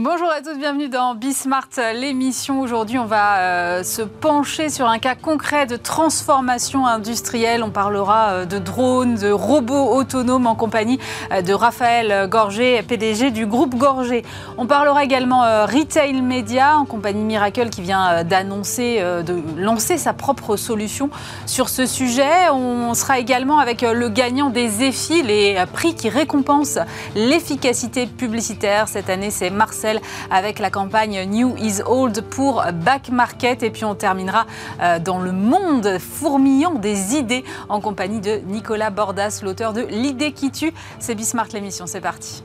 Bonjour à tous, bienvenue dans Bismart, l'émission. Aujourd'hui, on va euh, se pencher sur un cas concret de transformation industrielle. On parlera euh, de drones, de robots autonomes en compagnie euh, de Raphaël Gorgé, PDG du groupe Gorgé. On parlera également retail média en compagnie Miracle qui vient d'annoncer, de lancer sa propre solution sur ce sujet. On sera également avec le gagnant des EFI, les prix qui récompensent l'efficacité publicitaire. Cette année, c'est Marcel avec la campagne New is Old pour Back Market. Et puis on terminera euh, dans le monde fourmillant des idées en compagnie de Nicolas Bordas, l'auteur de L'idée qui tue. C'est Bismart l'émission, c'est parti.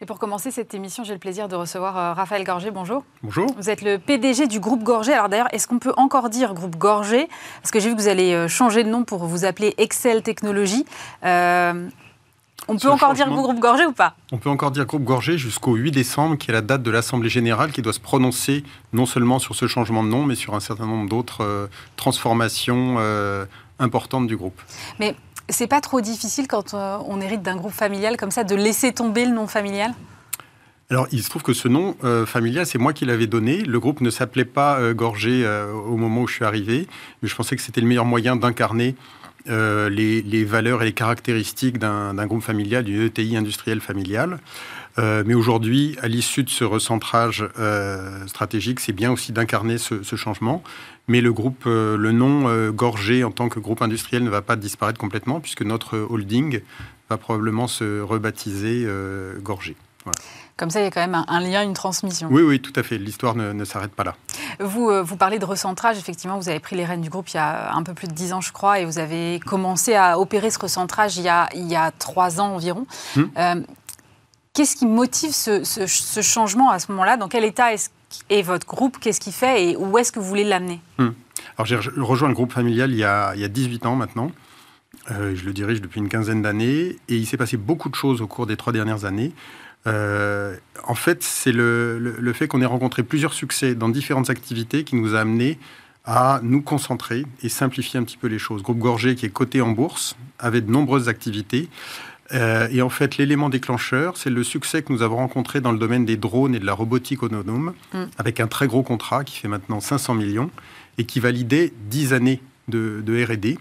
Et pour commencer cette émission, j'ai le plaisir de recevoir euh, Raphaël Gorgé. Bonjour. Bonjour. Vous êtes le PDG du groupe Gorgé. Alors d'ailleurs, est-ce qu'on peut encore dire groupe Gorgé? Parce que j'ai vu que vous allez euh, changer de nom pour vous appeler Excel Technologies. Euh, on peut encore dire groupe Gorgé ou pas? On peut encore dire groupe Gorgé jusqu'au 8 décembre, qui est la date de l'Assemblée générale, qui doit se prononcer non seulement sur ce changement de nom, mais sur un certain nombre d'autres transformations importantes du groupe. Mais c'est pas trop difficile quand euh, on hérite d'un groupe familial comme ça de laisser tomber le nom familial? Alors, il se trouve que ce nom euh, familial, c'est moi qui l'avais donné. Le groupe ne s'appelait pas euh, Gorgé au moment où je suis arrivé, mais je pensais que c'était le meilleur moyen d'incarner les, valeurs et les caractéristiques d'un groupe familial, d'une ETI industrielle familiale. mais aujourd'hui, à l'issue de ce recentrage stratégique, c'est bien aussi d'incarner ce, ce, changement. Mais le groupe, euh, le nom euh, Gorgé en tant que groupe industriel ne va pas disparaître complètement puisque notre holding va probablement se rebaptiser euh, Gorgé. Comme ça, il y a quand même un, lien, une transmission. Oui, oui, tout à fait. L'histoire ne, s'arrête pas là. Vous, vous parlez de recentrage. Effectivement, vous avez pris les rênes du groupe il y a un peu plus de dix ans, je crois, et vous avez commencé à opérer ce recentrage il y a, il y a trois ans environ. Hum. Qu'est-ce qui motive ce, changement à ce moment-là? Dans quel état et votre groupe, qu'est-ce qu'il fait et où est-ce que vous voulez l'amener? Hmm. Alors j'ai rejoint le groupe familial il y a, il y a 18 ans maintenant. Euh, je le dirige depuis une quinzaine d'années et il s'est passé beaucoup de choses au cours des trois dernières années. Euh, en fait, c'est le, fait qu'on ait rencontré plusieurs succès dans différentes activités qui nous a amené à nous concentrer et simplifier un petit peu les choses. Groupe Gorgé, qui est coté en bourse, avait de nombreuses activités. Euh, et en fait, l'élément déclencheur, c'est le succès que nous avons rencontré dans le domaine des drones et de la robotique autonome, mm. avec un très gros contrat qui fait maintenant 500 millions et qui validait 10 années de, RD,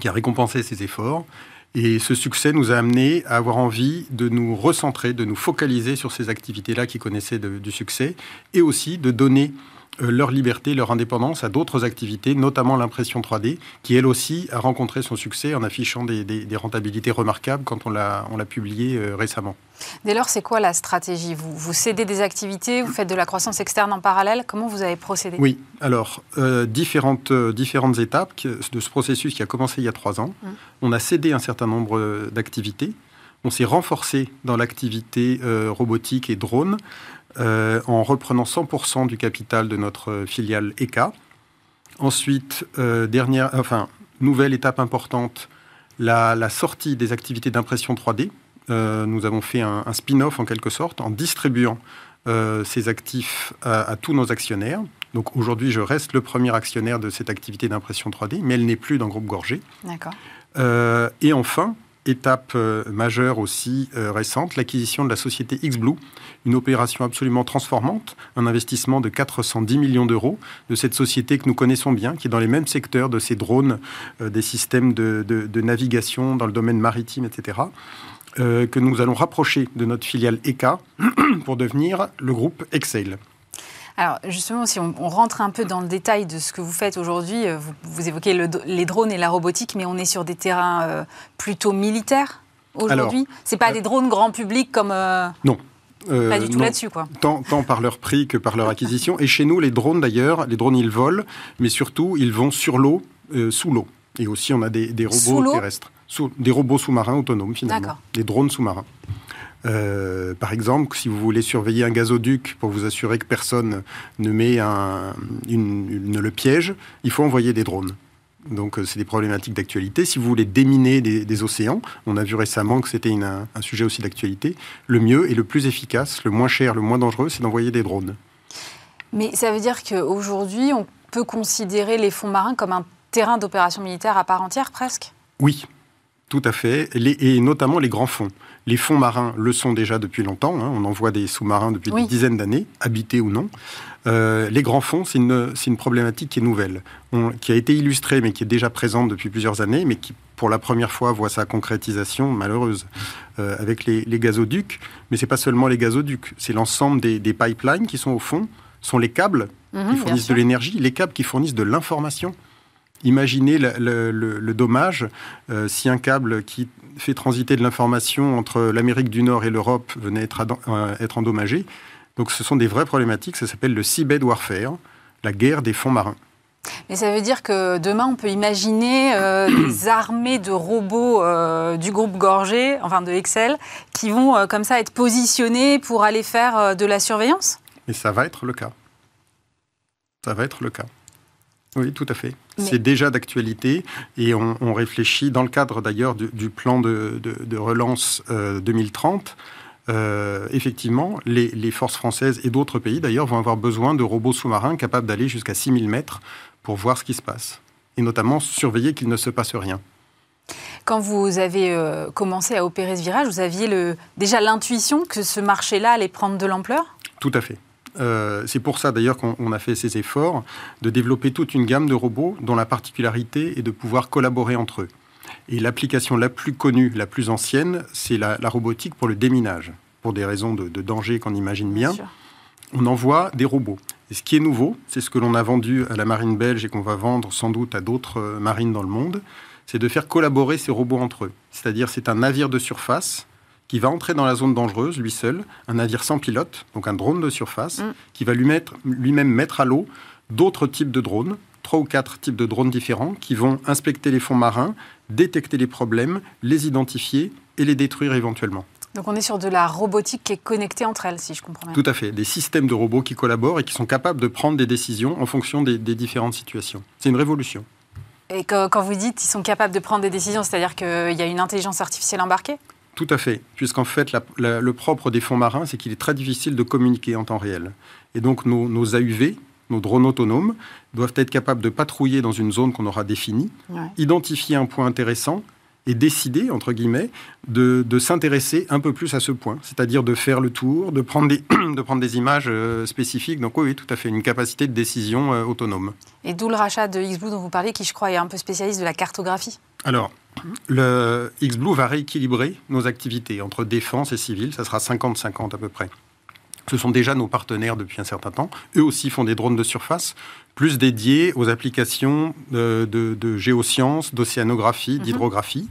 qui a récompensé ses efforts. Et ce succès nous a amené à avoir envie de nous recentrer, de nous focaliser sur ces activités-là qui connaissaient du succès, et aussi de donner leur liberté, leur indépendance à d'autres activités, notamment l'impression 3D, qui elle aussi a rencontré son succès en affichant des, rentabilités remarquables quand on l'a publié euh, récemment. Dès lors, c'est quoi la stratégie? Vous, vous cédez des activités, vous faites de la croissance externe en parallèle? Comment vous avez procédé? Oui, alors, euh, différentes, différentes étapes de ce processus qui a commencé il y a trois ans. Hum. On a cédé un certain nombre d'activités. On s'est renforcé dans l'activité robotique et drone. Euh, en reprenant 100% du capital de notre filiale ECA. Ensuite, euh, dernière, enfin, nouvelle étape importante, la, sortie des activités d'impression 3D. Euh, nous avons fait un, spin-off en quelque sorte en distribuant ces actifs à, tous nos actionnaires. Donc aujourd'hui, je reste le premier actionnaire de cette activité d'impression 3D, mais elle n'est plus dans groupe Gorgé. D'accord. et enfin, étape euh, majeure aussi euh, récente, l'acquisition de la société XBlue, une opération absolument transformante, un investissement de 410 millions d'euros de cette société que nous connaissons bien, qui est dans les mêmes secteurs de ces drones, euh, des systèmes de, navigation dans le domaine maritime, etc., que nous allons rapprocher de notre filiale ECA pour devenir le groupe Excel. Alors justement, si on, rentre un peu dans le détail de ce que vous faites aujourd'hui, euh, vous, évoquez les drones et la robotique, mais on est sur des terrains euh, plutôt militaires aujourd'hui. C'est pas euh, des drones grand public comme. non. pas du tout là-dessus, quoi. Tant, par leur prix que par leur acquisition. Et chez nous, les drones, d'ailleurs, les drones, ils volent, mais surtout, ils vont sur l'eau, sous l'eau. Et aussi, on a des, robots terrestres. des robots sous-marins autonomes, finalement. Des drones sous-marins. Euh, par exemple, si vous voulez surveiller un gazoduc pour vous assurer que personne ne met un, une, le piège, il faut envoyer des drones. Donc euh, c'est des problématiques d'actualité. Si vous voulez déminer des, océans, on a vu récemment que c'était un, un, sujet aussi d'actualité, le mieux et le plus efficace, le moins cher, le moins dangereux, c'est d'envoyer des drones. Mais ça veut dire qu'aujourd'hui, on peut considérer les fonds marins comme un terrain d'opération militaire à part entière presque? Oui, Tout à fait, et notamment les grands fonds. Les fonds marins le sont déjà depuis longtemps. Hein. On en voit des sous-marins depuis des dizaines d'années, habités ou non. Euh, les grands fonds, c'est une, une, problématique qui est nouvelle, qui a été illustrée, mais qui est déjà présente depuis plusieurs années, mais qui, pour la première fois, voit sa concrétisation malheureuse euh, avec les, gazoducs. Mais c'est pas seulement les gazoducs, c'est l'ensemble des, pipelines qui sont au fond, sont les câbles mhm, qui fournissent de l'énergie, les câbles qui fournissent de l'information. Imaginez le, dommage euh, si un câble qui fait transiter de l'information entre l'Amérique du Nord et l'Europe venait être, être endommagé. Donc ce sont des vraies problématiques, ça s'appelle le seabed warfare, la guerre des fonds marins. Mais ça veut dire que demain, on peut imaginer euh, des armées de robots euh, du groupe Gorgé, enfin de Excel, qui vont euh, comme ça être positionnés pour aller faire de la surveillance? Mais ça va être le cas. Ça va être le cas. Oui, tout à fait. C'est déjà d'actualité et on, réfléchit dans le cadre d'ailleurs du, plan de, de relance 2030 euh, effectivement, les, forces françaises et d'autres pays d'ailleurs vont avoir besoin de robots sous-marins capables d'aller jusqu'à 6000 mètres pour voir ce qui se passe. Et notamment surveiller qu'il ne se passe rien. Quand vous avez euh, commencé à opérer ce virage, vous aviez le, déjà l'intuition que ce marché-là allait prendre de l'ampleur? Tout à fait. Euh, c'est pour ça d'ailleurs qu'on a fait ces efforts de développer toute une gamme de robots dont la particularité est de pouvoir collaborer entre eux. Et l'application la plus connue, la plus ancienne, c'est la, robotique pour le déminage, pour des raisons de, danger qu'on imagine bien. on envoie des robots. Et ce qui est nouveau, c'est ce que l'on a vendu à la marine belge et qu'on va vendre sans doute à d'autres euh, marines dans le monde, c'est de faire collaborer ces robots entre eux. C'est-à-dire c'est un navire de surface qui va entrer dans la zone dangereuse, lui seul, un navire sans pilote, donc un drone de surface, mm. qui va lui-même mettre à l'eau d'autres types de drones, trois ou quatre types de drones différents, qui vont inspecter les fonds marins, détecter les problèmes, les identifier et les détruire éventuellement. Donc on est sur de la robotique qui est connectée entre elles, si je comprends bien. Tout à fait, des systèmes de robots qui collaborent et qui sont capables de prendre des décisions en fonction des, différentes situations. C'est une révolution. Et quand vous dites qu'ils sont capables de prendre des décisions, c'est-à-dire qu'il y a une intelligence artificielle embarquée? Tout à fait, puisqu'en fait, le propre des fonds marins, c'est qu'il est très difficile de communiquer en temps réel. Et donc nos, nos AUV, nos drones autonomes, doivent être capables de patrouiller dans une zone qu'on aura définie, identifier un point intéressant et décider, entre guillemets, de, s'intéresser un peu plus à ce point, c'est-à-dire de faire le tour, de prendre des, de prendre des images euh, spécifiques. Donc oui, tout à fait, une capacité de décision euh, autonome. Et d'où le rachat de XBlue dont vous parlez, qui je crois est un peu spécialiste de la cartographie. Alors, le XBlue va rééquilibrer nos activités entre défense et civil, ça sera 50-50 à peu près. Ce sont déjà nos partenaires depuis un certain temps. Eux aussi font des drones de surface, plus dédiés aux applications de, géosciences, d'océanographie, mhm. d'hydrographie.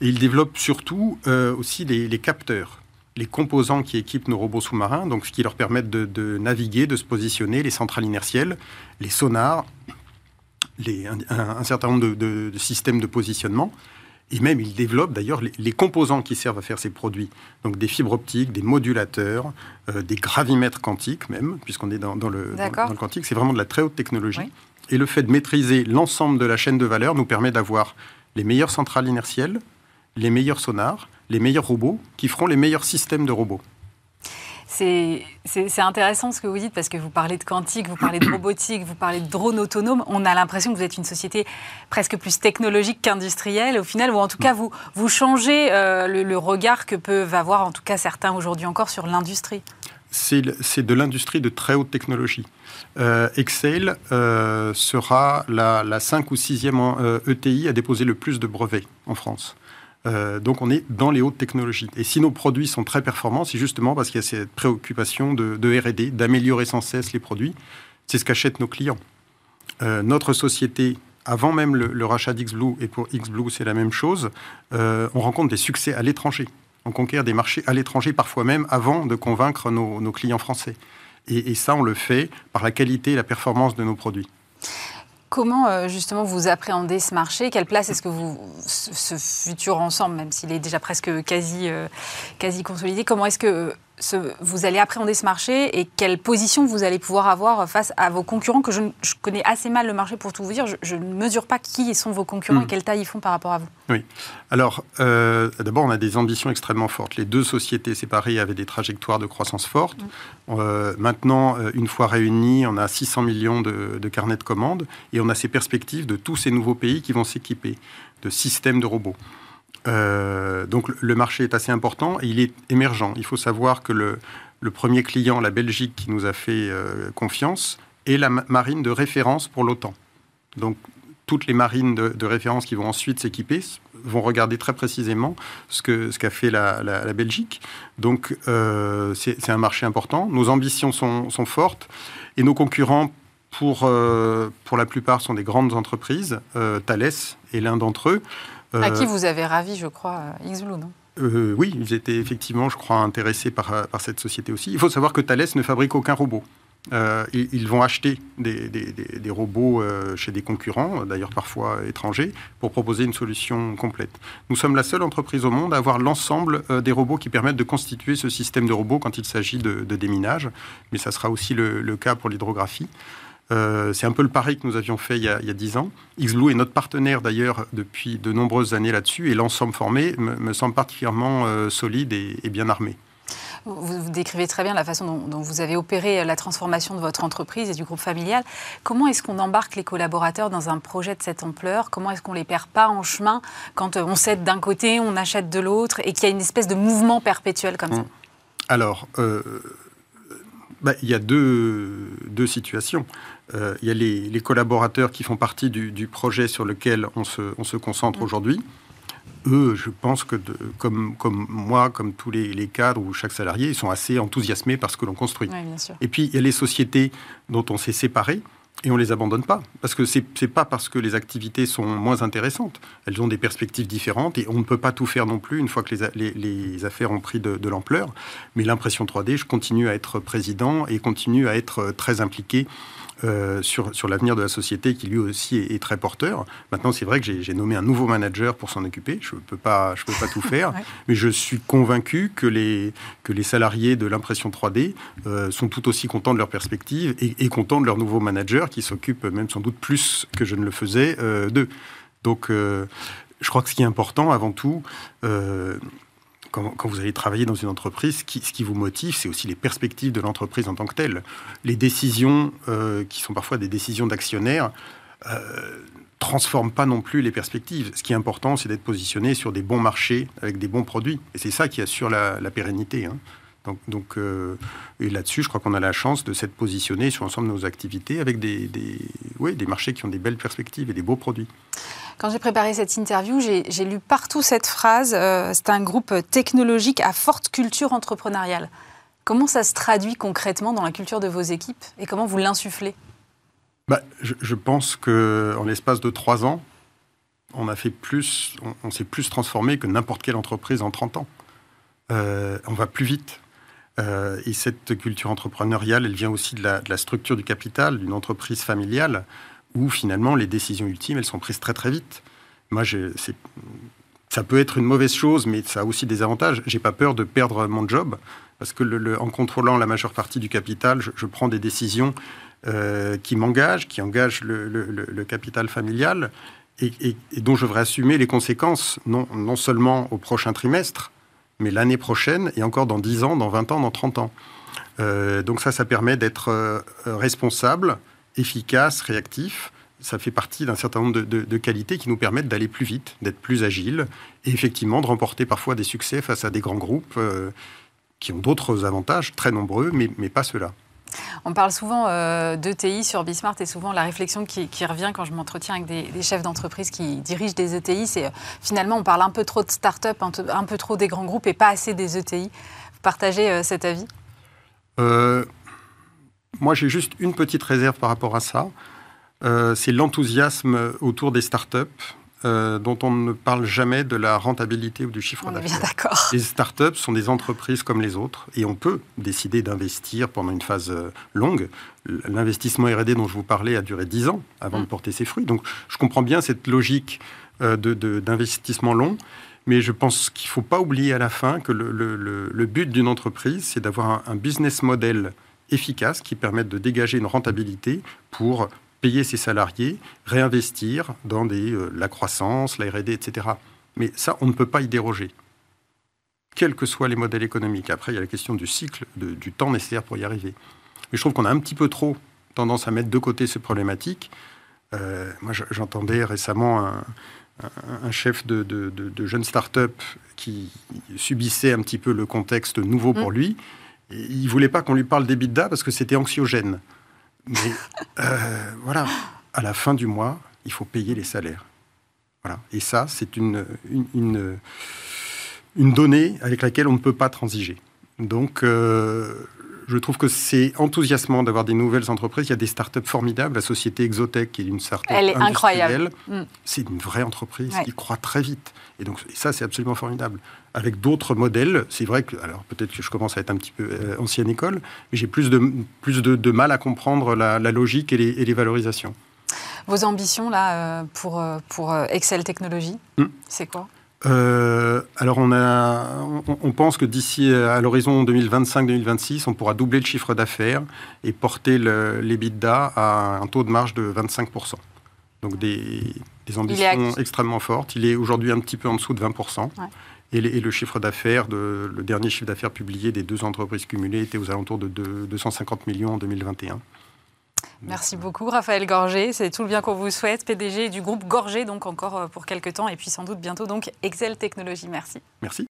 Et ils développent surtout euh, aussi les, capteurs, les composants qui équipent nos robots sous-marins, donc ce qui leur permettent de, naviguer, de se positionner, les centrales inertielles, les sonars, un, certain nombre de systèmes de positionnement. Et même, il développe d'ailleurs les, composants qui servent à faire ces produits. Donc des fibres optiques, des modulateurs, euh, des gravimètres quantiques même, puisqu'on est dans, le, dans, le, quantique. C'est vraiment de la très haute technologie. Et le fait de maîtriser l'ensemble de la chaîne de valeur nous permet d'avoir les meilleures centrales inertielles, les meilleurs sonars, les meilleurs robots, qui feront les meilleurs systèmes de robots. C'est intéressant ce que vous dites parce que vous parlez de quantique, vous parlez de robotique, vous parlez de drones autonomes. On a l'impression que vous êtes une société presque plus technologique qu'industrielle au final, ou en tout cas vous, vous changez euh, le, regard que peuvent avoir en tout cas certains aujourd'hui encore sur l'industrie. C'est de l'industrie de très haute technologie. Euh, Excel euh, sera la, la 5 ou 6e ETI à déposer le plus de brevets en France. Euh, donc on est dans les hautes technologies. Et si nos produits sont très performants, c'est justement parce qu'il y a cette préoccupation de, RD, d'améliorer sans cesse les produits. C'est ce qu'achètent nos clients. Euh, notre société, avant même le, rachat d'XBlue, et pour XBlue c'est la même chose, euh, on rencontre des succès à l'étranger. On conquiert des marchés à l'étranger, parfois même avant de convaincre nos, clients français. Et, et ça, on le fait par la qualité et la performance de nos produits. Comment euh, justement vous appréhendez ce marché? Quelle place est-ce que vous, ce futur ensemble, même s'il est déjà presque quasi, euh, quasi consolidé, comment est-ce que vous allez appréhender ce marché et quelle position vous allez pouvoir avoir face à vos concurrents que je, connais assez mal le marché pour tout vous dire. Je, ne mesure pas qui sont vos concurrents et hmm. quelle taille ils font par rapport à vous. Oui. Alors, euh, d'abord, on a des ambitions extrêmement fortes. Les deux sociétés séparées avaient des trajectoires de croissance fortes. Hmm. Euh, maintenant, euh, une fois réunis, on a 600 millions de, de carnets de commandes et on a ces perspectives de tous ces nouveaux pays qui vont s'équiper de systèmes de robots. Donc le marché est assez important et il est émergent. Il faut savoir que le, premier client, la Belgique, qui nous a fait confiance, est la marine de référence pour l'OTAN. Donc toutes les marines de, référence qui vont ensuite s'équiper vont regarder très précisément ce qu'a ce qu'a fait la, Belgique. Donc, euh, c'est un marché important. Nos ambitions sont, fortes et nos concurrents, pour, euh, pour la plupart, sont des grandes entreprises. Euh, Thales est l'un d'entre eux. À qui vous avez ravi, je crois, Xblue, non? Oui, ils étaient effectivement, je crois, intéressés par, par cette société aussi. Il faut savoir que Thales ne fabrique aucun robot. Euh, ils, vont acheter des, robots euh, chez des concurrents, d'ailleurs parfois étrangers, pour proposer une solution complète. Nous sommes la seule entreprise au monde à avoir l'ensemble euh, des robots qui permettent de constituer ce système de robots quand il s'agit de, déminage, mais ça sera aussi le, cas pour l'hydrographie. C'est un peu le pari que nous avions fait il y a dix ans. Xblue est notre partenaire d'ailleurs depuis de nombreuses années là-dessus et l'ensemble formé me, semble particulièrement solide et bien armé. Vous, décrivez très bien la façon dont, vous avez opéré la transformation de votre entreprise et du groupe familial. Comment est-ce qu'on embarque les collaborateurs dans un projet de cette ampleur? Comment est-ce qu'on les perd pas en chemin quand on cède d'un côté, on achète de l'autre et qu'il y a une espèce de mouvement perpétuel comme ça? Mmh. Alors, euh, bah, il y a deux, deux situations. Euh, il y a les, collaborateurs qui font partie du, projet sur lequel on se, on se concentre mmh. aujourd'hui eux, je pense que comme, comme moi, comme tous les, cadres ou chaque salarié, ils sont assez enthousiasmés par ce que l'on construit. et puis, il y a les sociétés dont on s'est séparé et on les abandonne pas. Parce que c'est n'est pas parce que les activités sont moins intéressantes. Elles ont des perspectives différentes et on ne peut pas tout faire non plus une fois que les, les, affaires ont pris de, de l'ampleur. Mais l'impression 3D, je continue à être président et continue à être très impliqué euh, sur, sur l'avenir de la société qui lui aussi est, très porteur. Maintenant, c'est vrai que j'ai nommé un nouveau manager pour s'en occuper. Je ne peux, pas, je peux pas tout faire, mais je suis convaincu que les, que les salariés de l'impression 3D euh, sont tout aussi contents de leur perspective et, contents de leur nouveau manager qui s'occupe même sans doute plus que je ne le faisais euh, d'eux. Donc, je crois que ce qui est important avant tout, quand, vous allez travailler dans une entreprise, ce qui vous motive, c'est aussi les perspectives de l'entreprise en tant que telle. Les décisions, euh, qui sont parfois des décisions d'actionnaires, euh, transforment pas non plus les perspectives. Ce qui est important, c'est d'être positionné sur des bons marchés avec des bons produits. Et c'est ça qui assure la, pérennité. Hein. Donc, donc euh, et là-dessus, je crois qu'on a la chance de s'être positionné sur l'ensemble de nos activités avec des, des, des marchés qui ont des belles perspectives et des beaux produits. Quand j'ai préparé cette interview, j'ai lu partout cette phrase. Euh, c'est un groupe technologique à forte culture entrepreneuriale. Comment ça se traduit concrètement dans la culture de vos équipes et comment vous l'insufflez? Bah, je, pense qu'en l'espace de trois ans, on a fait plus, on, s'est plus transformé que n'importe quelle entreprise en 30 ans. Euh, on va plus vite. Euh, et cette culture entrepreneuriale, elle vient aussi de la, structure du capital d'une entreprise familiale où finalement les décisions ultimes, elles sont prises très très vite. Moi, ça peut être une mauvaise chose, mais ça a aussi des avantages. J'ai pas peur de perdre mon job parce que en contrôlant la majeure partie du capital, je, prends des décisions euh, qui m'engagent, qui engagent le, capital familial et, dont je devrais assumer les conséquences, non seulement au prochain trimestre, mais l'année prochaine et encore dans 10 ans, dans 20 ans, dans 30 ans. Euh, donc ça, ça permet d'être euh, responsable, efficace, réactif. Ça fait partie d'un certain nombre de, qualités qui nous permettent d'aller plus vite, d'être plus agile et effectivement de remporter parfois des succès face à des grands groupes euh, qui ont d'autres avantages, très nombreux, mais, mais pas ceux-là. On parle souvent euh, d'ETI sur Bismart et souvent la réflexion qui, revient quand je m'entretiens avec des, chefs d'entreprise qui dirigent des ETI, c'est euh, finalement on parle un peu trop de start-up, un, peu trop des grands groupes et pas assez des ETI. Vous partagez euh, cet avis? Moi, j'ai juste une petite réserve par rapport à ça. C'est l'enthousiasme autour des startups. Euh, dont on ne parle jamais de la rentabilité ou du chiffre d'affaires. d'accord. Les startups sont des entreprises comme les autres et on peut décider d'investir pendant une phase euh, longue. L'investissement R&D dont je vous parlais a duré 10 ans avant de mm. porter ses fruits. Donc je comprends bien cette logique d'investissement long. Mais je pense qu'il ne faut pas oublier à la fin que le, but d'une entreprise, c'est d'avoir un, business model efficaces qui permettent de dégager une rentabilité pour payer ses salariés, réinvestir dans des, euh, la croissance, la R&D, etc. Mais ça, on ne peut pas y déroger, quels que soient les modèles économiques. Après, il y a la question du cycle, du temps nécessaire pour y arriver. Mais je trouve qu'on a un petit peu trop tendance à mettre de côté ces problématiques. Euh, moi, j'entendais récemment un, un chef de, de, de, jeunes start-up qui subissait un petit peu le contexte nouveau pour mm. lui. Et il voulait pas qu'on lui parle d'EBITDA parce que c'était anxiogène. Mais euh, voilà, à la fin du mois, il faut payer les salaires. Voilà. Et ça, c'est une, une, une, donnée avec laquelle on ne peut pas transiger. Donc, euh, je trouve que c'est enthousiasmant d'avoir des nouvelles entreprises. Il y a des startups formidables. La société Exotech, qui est une startup Elle est incroyable. Mm. C'est une vraie entreprise qui croît très vite. Et donc, ça, c'est absolument formidable. Avec d'autres modèles, c'est vrai que, alors peut-être que je commence à être un petit peu euh, ancienne école, mais j'ai plus de, plus de, mal à comprendre la, logique et les, valorisations. Vos ambitions, là, euh, pour, euh, pour Excel Technologies, mm. c'est quoi? Euh, alors on, a, on, pense que d'ici euh, à l'horizon 2025-2026, on pourra doubler le chiffre d'affaires et porter l'EBITDA à un taux de marge de 25%. Donc des, ambitions extrêmement fortes. Il est aujourd'hui un petit peu en dessous de 20%. Et, le chiffre d'affaires, le dernier chiffre d'affaires publié des deux entreprises cumulées était aux alentours de 250 millions en 2021. Merci beaucoup, Raphaël Gorgé. C'est tout le bien qu'on vous souhaite, PDG du groupe Gorgé, donc encore euh, pour quelques temps, et puis sans doute bientôt donc Excel Technologies. Merci. Merci.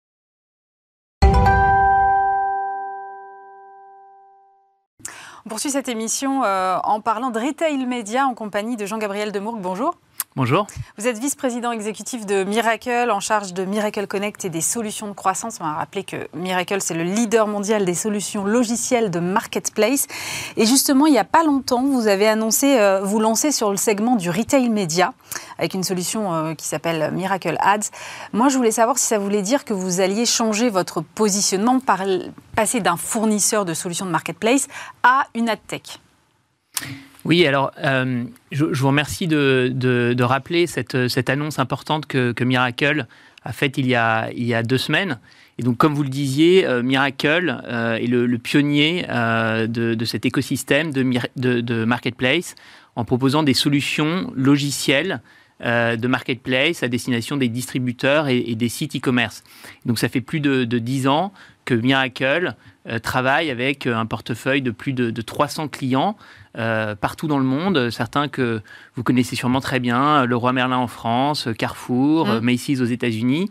On poursuit cette émission euh, en parlant de retail média en compagnie de Jean-Gabriel Demourgue. Bonjour. Bonjour. Vous êtes vice-président exécutif de Miracle, en charge de Miracle Connect et des solutions de croissance. On va rappeler que Miracle, c'est le leader mondial des solutions logicielles de marketplace. Et justement, il n'y a pas longtemps, vous avez annoncé euh, vous lancer sur le segment du retail média avec une solution euh, qui s'appelle Miracle Ads. Moi, je voulais savoir si ça voulait dire que vous alliez changer votre positionnement, par, passer d'un fournisseur de solutions de marketplace à une ad tech. Oui, alors euh, je, vous remercie de, rappeler cette, annonce importante que, Miracle a faite il y a, deux semaines. Et donc, comme vous le disiez, euh, Miracle euh, est le, pionnier de, cet écosystème de, de, marketplace en proposant des solutions logicielles de marketplace à destination des distributeurs et, des sites e-commerce. Donc, ça fait plus de, dix ans que Miracle travaille avec un portefeuille de plus de, 300 clients euh, partout dans le monde. Certains que vous connaissez sûrement très bien, le Roi Merlin en France, Carrefour, mmh. Macy's aux États-Unis,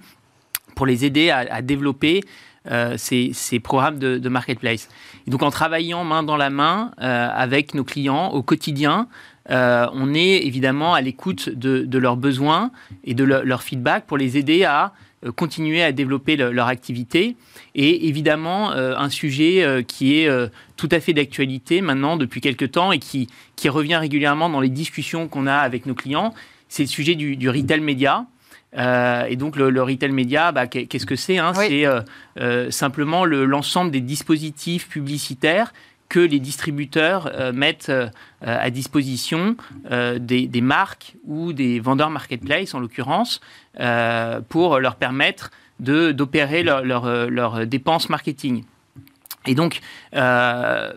pour les aider à, développer euh, ces, programmes de, marketplace. Et donc en travaillant main dans la main euh, avec nos clients au quotidien, on est évidemment à l'écoute de, leurs besoins et de leur feedback pour les aider à euh, continuer à développer leur activité. Et évidemment, euh, un sujet euh, qui est tout à fait d'actualité maintenant depuis quelques temps et qui, qui revient régulièrement dans les discussions qu'on a avec nos clients, c'est le sujet du, retail média. et donc le, retail média, bah, qu'est-ce que c'est hein? C'est simplement l'ensemble des dispositifs publicitaires que les distributeurs euh, mettent euh, à disposition euh, des, marques ou des vendeurs marketplace, en l'occurrence, pour leur permettre d'opérer leurs leur, dépenses marketing. Et donc,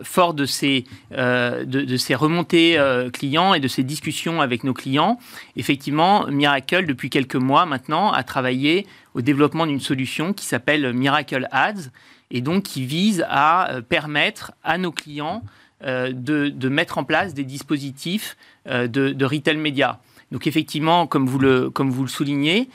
fort de ces, de, ces remontées clients et de ces discussions avec nos clients, effectivement, Miracle, depuis quelques mois maintenant, a travaillé au développement d'une solution qui s'appelle Miracle Ads, et donc qui vise à euh, permettre à nos clients euh, de, mettre en place des dispositifs euh, de, retail média. Donc effectivement, comme vous le, comme vous le soulignez,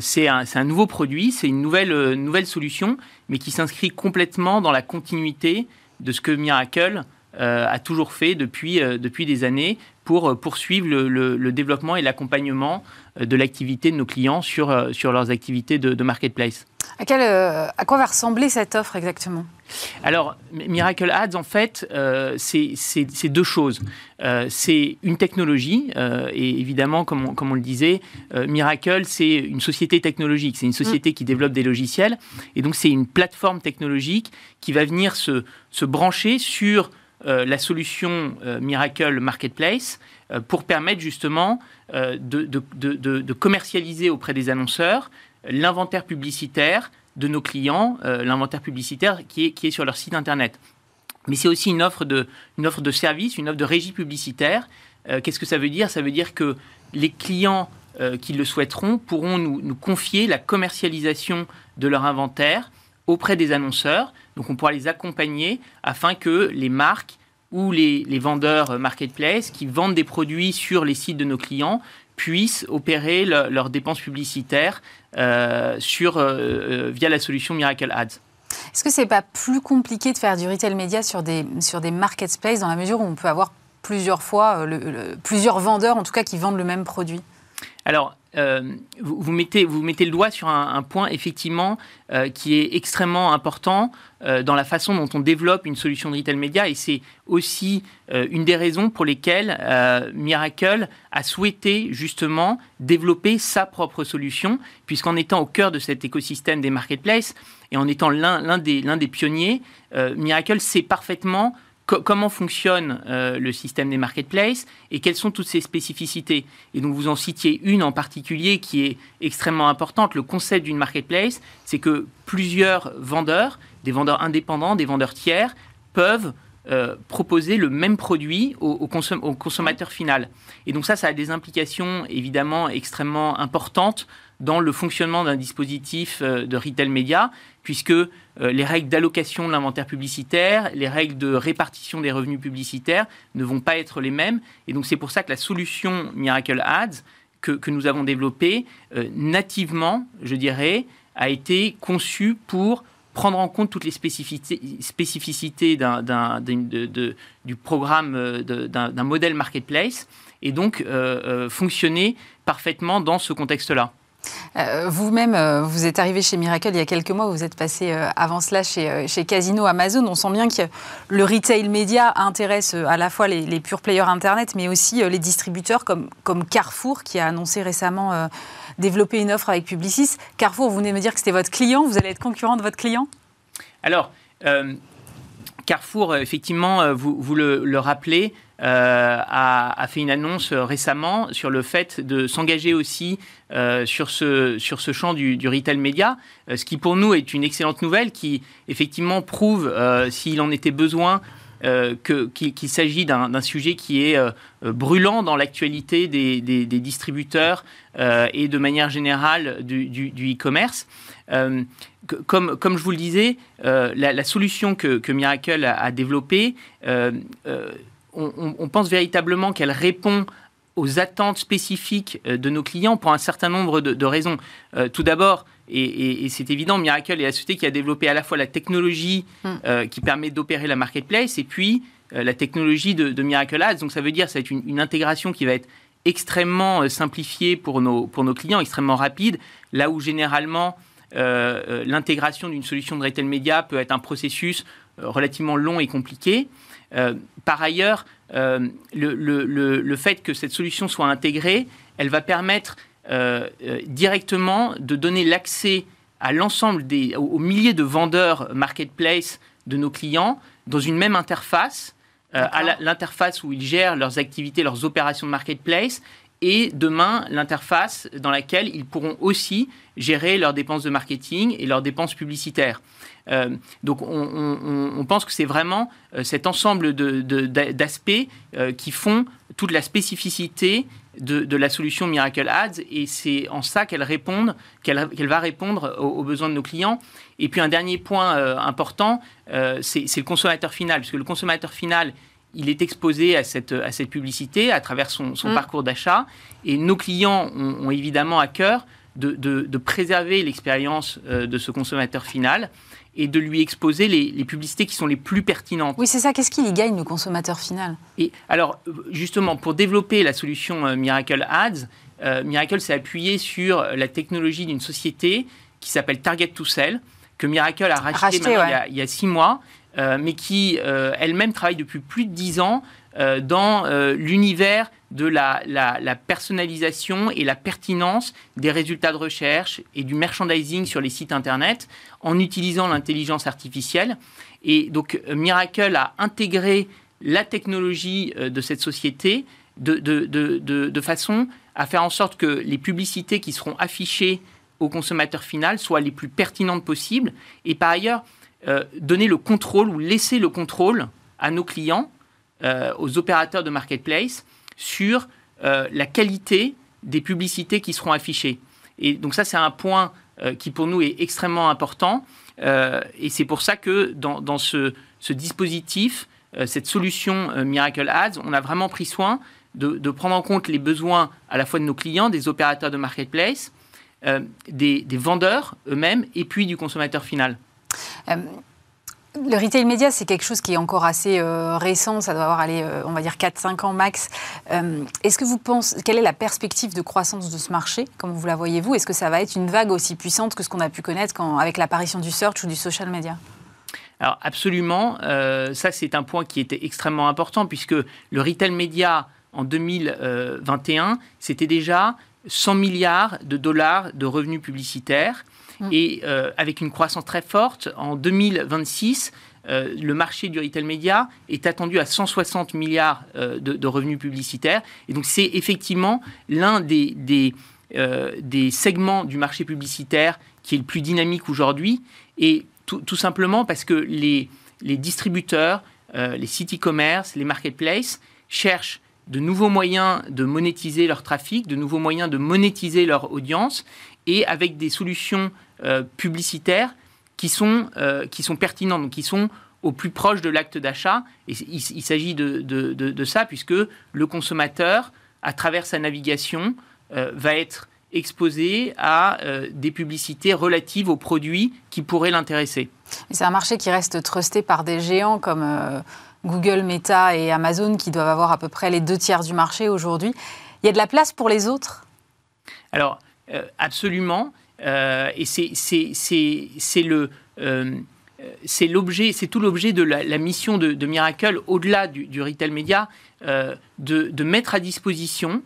c'est un, nouveau produit, c'est une nouvelle, solution, mais qui s'inscrit complètement dans la continuité de ce que Miracle a toujours fait depuis, depuis des années pour poursuivre le, développement et l'accompagnement de l'activité de nos clients sur, sur leurs activités de marketplace. À, euh, à, quoi va ressembler cette offre exactement? Alors, Miracle Ads, en fait, euh, c'est deux choses. Euh, c'est une technologie, et évidemment, comme on, comme on le disait, Miracle, c'est une société technologique, c'est une société qui développe des logiciels, et donc c'est une plateforme technologique qui va venir se, se brancher sur la solution Miracle Marketplace pour permettre justement de, de, commercialiser auprès des annonceurs l'inventaire publicitaire de nos clients, euh, l'inventaire publicitaire qui est, sur leur site internet. Mais c'est aussi une offre, de, service, une offre de régie publicitaire. Euh, qu'est-ce que ça veut dire? Ça veut dire que les clients euh, qui le souhaiteront pourront nous, nous, confier la commercialisation de leur inventaire auprès des annonceurs. Donc on pourra les accompagner afin que les marques ou les, les vendeurs marketplace qui vendent des produits sur les sites de nos clients puissent opérer leurs dépenses publicitaires sur, via la solution Miracle Ads. Est-ce que c'est pas plus compliqué de faire du retail média sur des, sur des marketplaces dans la mesure où on peut avoir plusieurs fois, plusieurs vendeurs en tout cas qui vendent le même produit? Alors, euh, vous, mettez, vous mettez le doigt sur un, point effectivement euh, qui est extrêmement important euh, dans la façon dont on développe une solution de retail média. Et c'est aussi une des raisons pour lesquelles Miracle a souhaité justement développer sa propre solution puisqu'en étant au cœur de cet écosystème des marketplaces et en étant l'un des, des pionniers, Miracle sait parfaitement comment fonctionne euh, le système des marketplaces et quelles sont toutes ces spécificités? Et donc vous en citiez une en particulier qui est extrêmement importante. Le concept d'une marketplace, c'est que plusieurs vendeurs, des vendeurs indépendants, des vendeurs tiers, peuvent euh, proposer le même produit au, consommateur final. Et donc ça, ça a des implications évidemment extrêmement importantes dans le fonctionnement d'un dispositif euh, de retail média, puisque euh, les règles d'allocation de l'inventaire publicitaire, les règles de répartition des revenus publicitaires ne vont pas être les mêmes. Et donc c'est pour ça que la solution Miracle Ads que, nous avons développée nativement, je dirais, a été conçue pour prendre en compte toutes les spécificités, spécificités du programme d'un modèle marketplace et donc fonctionner parfaitement dans ce contexte-là. Euh, vous-même, euh, vous êtes arrivé chez Miracle il y a quelques mois, vous êtes passé euh, avant cela chez, chez, Casino Amazon. On sent bien que le retail média intéresse à la fois les, pure players Internet, mais aussi les distributeurs comme, comme Carrefour, qui a annoncé récemment développer une offre avec Publicis. Carrefour, vous venez me dire que c'était votre client, vous allez être concurrent de votre client? Alors, Carrefour, effectivement, vous, vous le rappelez, euh, a, fait une annonce récemment sur le fait de s'engager aussi euh, sur, ce, sur ce champ du, retail média, euh, ce qui pour nous est une excellente nouvelle qui effectivement prouve, s'il en était besoin, qu'il s'agit d'un sujet qui est brûlant dans l'actualité des, distributeurs et de manière générale du e-commerce. comme, je vous le disais, la, solution que, Miracle a, développée on, pense véritablement qu'elle répond aux attentes spécifiques euh, de nos clients pour un certain nombre de, raisons. Euh, tout d'abord, et, c'est évident, Miracle est la société qui a développé à la fois la technologie mm. euh, qui permet d'opérer la marketplace et puis la technologie de, Miracle Ads. Donc ça veut dire que c'est une, une, intégration qui va être extrêmement simplifiée pour nos, pour nos clients, extrêmement rapide, là où généralement l'intégration d'une solution de retail média peut être un processus relativement long et compliqué. Euh, par ailleurs, euh, le, fait que cette solution soit intégrée, elle va permettre euh, directement de donner l'accès à l'ensemble des, aux milliers de vendeurs marketplace de nos clients dans une même interface, à l'interface où ils gèrent leurs activités, leurs opérations de marketplace, et demain l'interface dans laquelle ils pourront aussi gérer leurs dépenses de marketing et leurs dépenses publicitaires. Euh, donc on, pense que c'est vraiment euh, cet ensemble d'aspects euh, qui font toute la spécificité de, la solution Miracle Ads et c'est en ça qu'elle qu'elle va répondre aux, besoins de nos clients. Et puis un dernier point important, c'est le consommateur final, puisque le consommateur final, il est exposé à cette, à cette publicité à travers son, mmh. parcours d'achat. Et nos clients ont, évidemment à cœur de, de préserver l'expérience de ce consommateur final et de lui exposer les, publicités qui sont les plus pertinentes. Oui, c'est ça. Qu'est-ce qu'il y gagne, le consommateur final? Et alors, justement, pour développer la solution euh, Miracle Ads, euh, Miracle s'est appuyé sur la technologie d'une société qui s'appelle Target to Sell, que Miracle a racheté, il, y a, six mois, euh, mais qui elle-même travaille depuis plus de dix ans dans l'univers de la, personnalisation et la pertinence des résultats de recherche et du merchandising sur les sites Internet en utilisant l'intelligence artificielle. Et donc Miracle a intégré la technologie euh, de cette société de, de, façon à faire en sorte que les publicités qui seront affichées au consommateur final soient les plus pertinentes possibles et par ailleurs euh, donner le contrôle ou laisser le contrôle à nos clients, euh, aux opérateurs de marketplace, sur euh, la qualité des publicités qui seront affichées. Et donc ça, c'est un point euh, qui pour nous est extrêmement important. Euh, et c'est pour ça que dans, ce, dispositif, cette solution Miracle Ads, on a vraiment pris soin de, prendre en compte les besoins à la fois de nos clients, des opérateurs de marketplace, euh, des, vendeurs eux-mêmes et puis du consommateur final. Euh, le retail média, c'est quelque chose qui est encore assez euh, récent, ça doit avoir, allé, on va dire, 4-5 ans max. Est-ce que vous pensez, quelle est la perspective de croissance de ce marché? Comment vous la voyez-vous? Est-ce que ça va être une vague aussi puissante que ce qu'on a pu connaître avec l'apparition du search ou du social media? Alors absolument, ça c'est un point qui était extrêmement important puisque le retail média en 2021, c'était déjà 100 milliards de dollars de revenus publicitaires. Mm. Et euh, avec une croissance très forte, en 2026, euh, le marché du retail média est attendu à 160 milliards euh, de, revenus publicitaires. Et donc c'est effectivement l'un des, des, segments du marché publicitaire qui est le plus dynamique aujourd'hui. Et tout, tout, simplement parce que les, les distributeurs, les sites e-commerce, les marketplaces cherchent de nouveaux moyens de monétiser leur trafic, de nouveaux moyens de monétiser leur audience, et avec des solutions euh, publicitaires qui sont, euh, qui sont pertinentes, qui sont au plus proche de l'acte d'achat. Et il, s'agit de, de, ça, puisque le consommateur, à travers sa navigation, euh, va être exposé à des publicités relatives aux produits qui pourraient l'intéresser. C'est un marché qui reste trusté par des géants comme Google, Meta et Amazon qui doivent avoir à peu près les deux tiers du marché aujourd'hui. Il y a de la place pour les autres? Alors, absolument. Euh, et c'est le. Euh, c'est l'objet, c'est tout l'objet de la, mission de, Miracle, au-delà du, retail média, de, mettre à disposition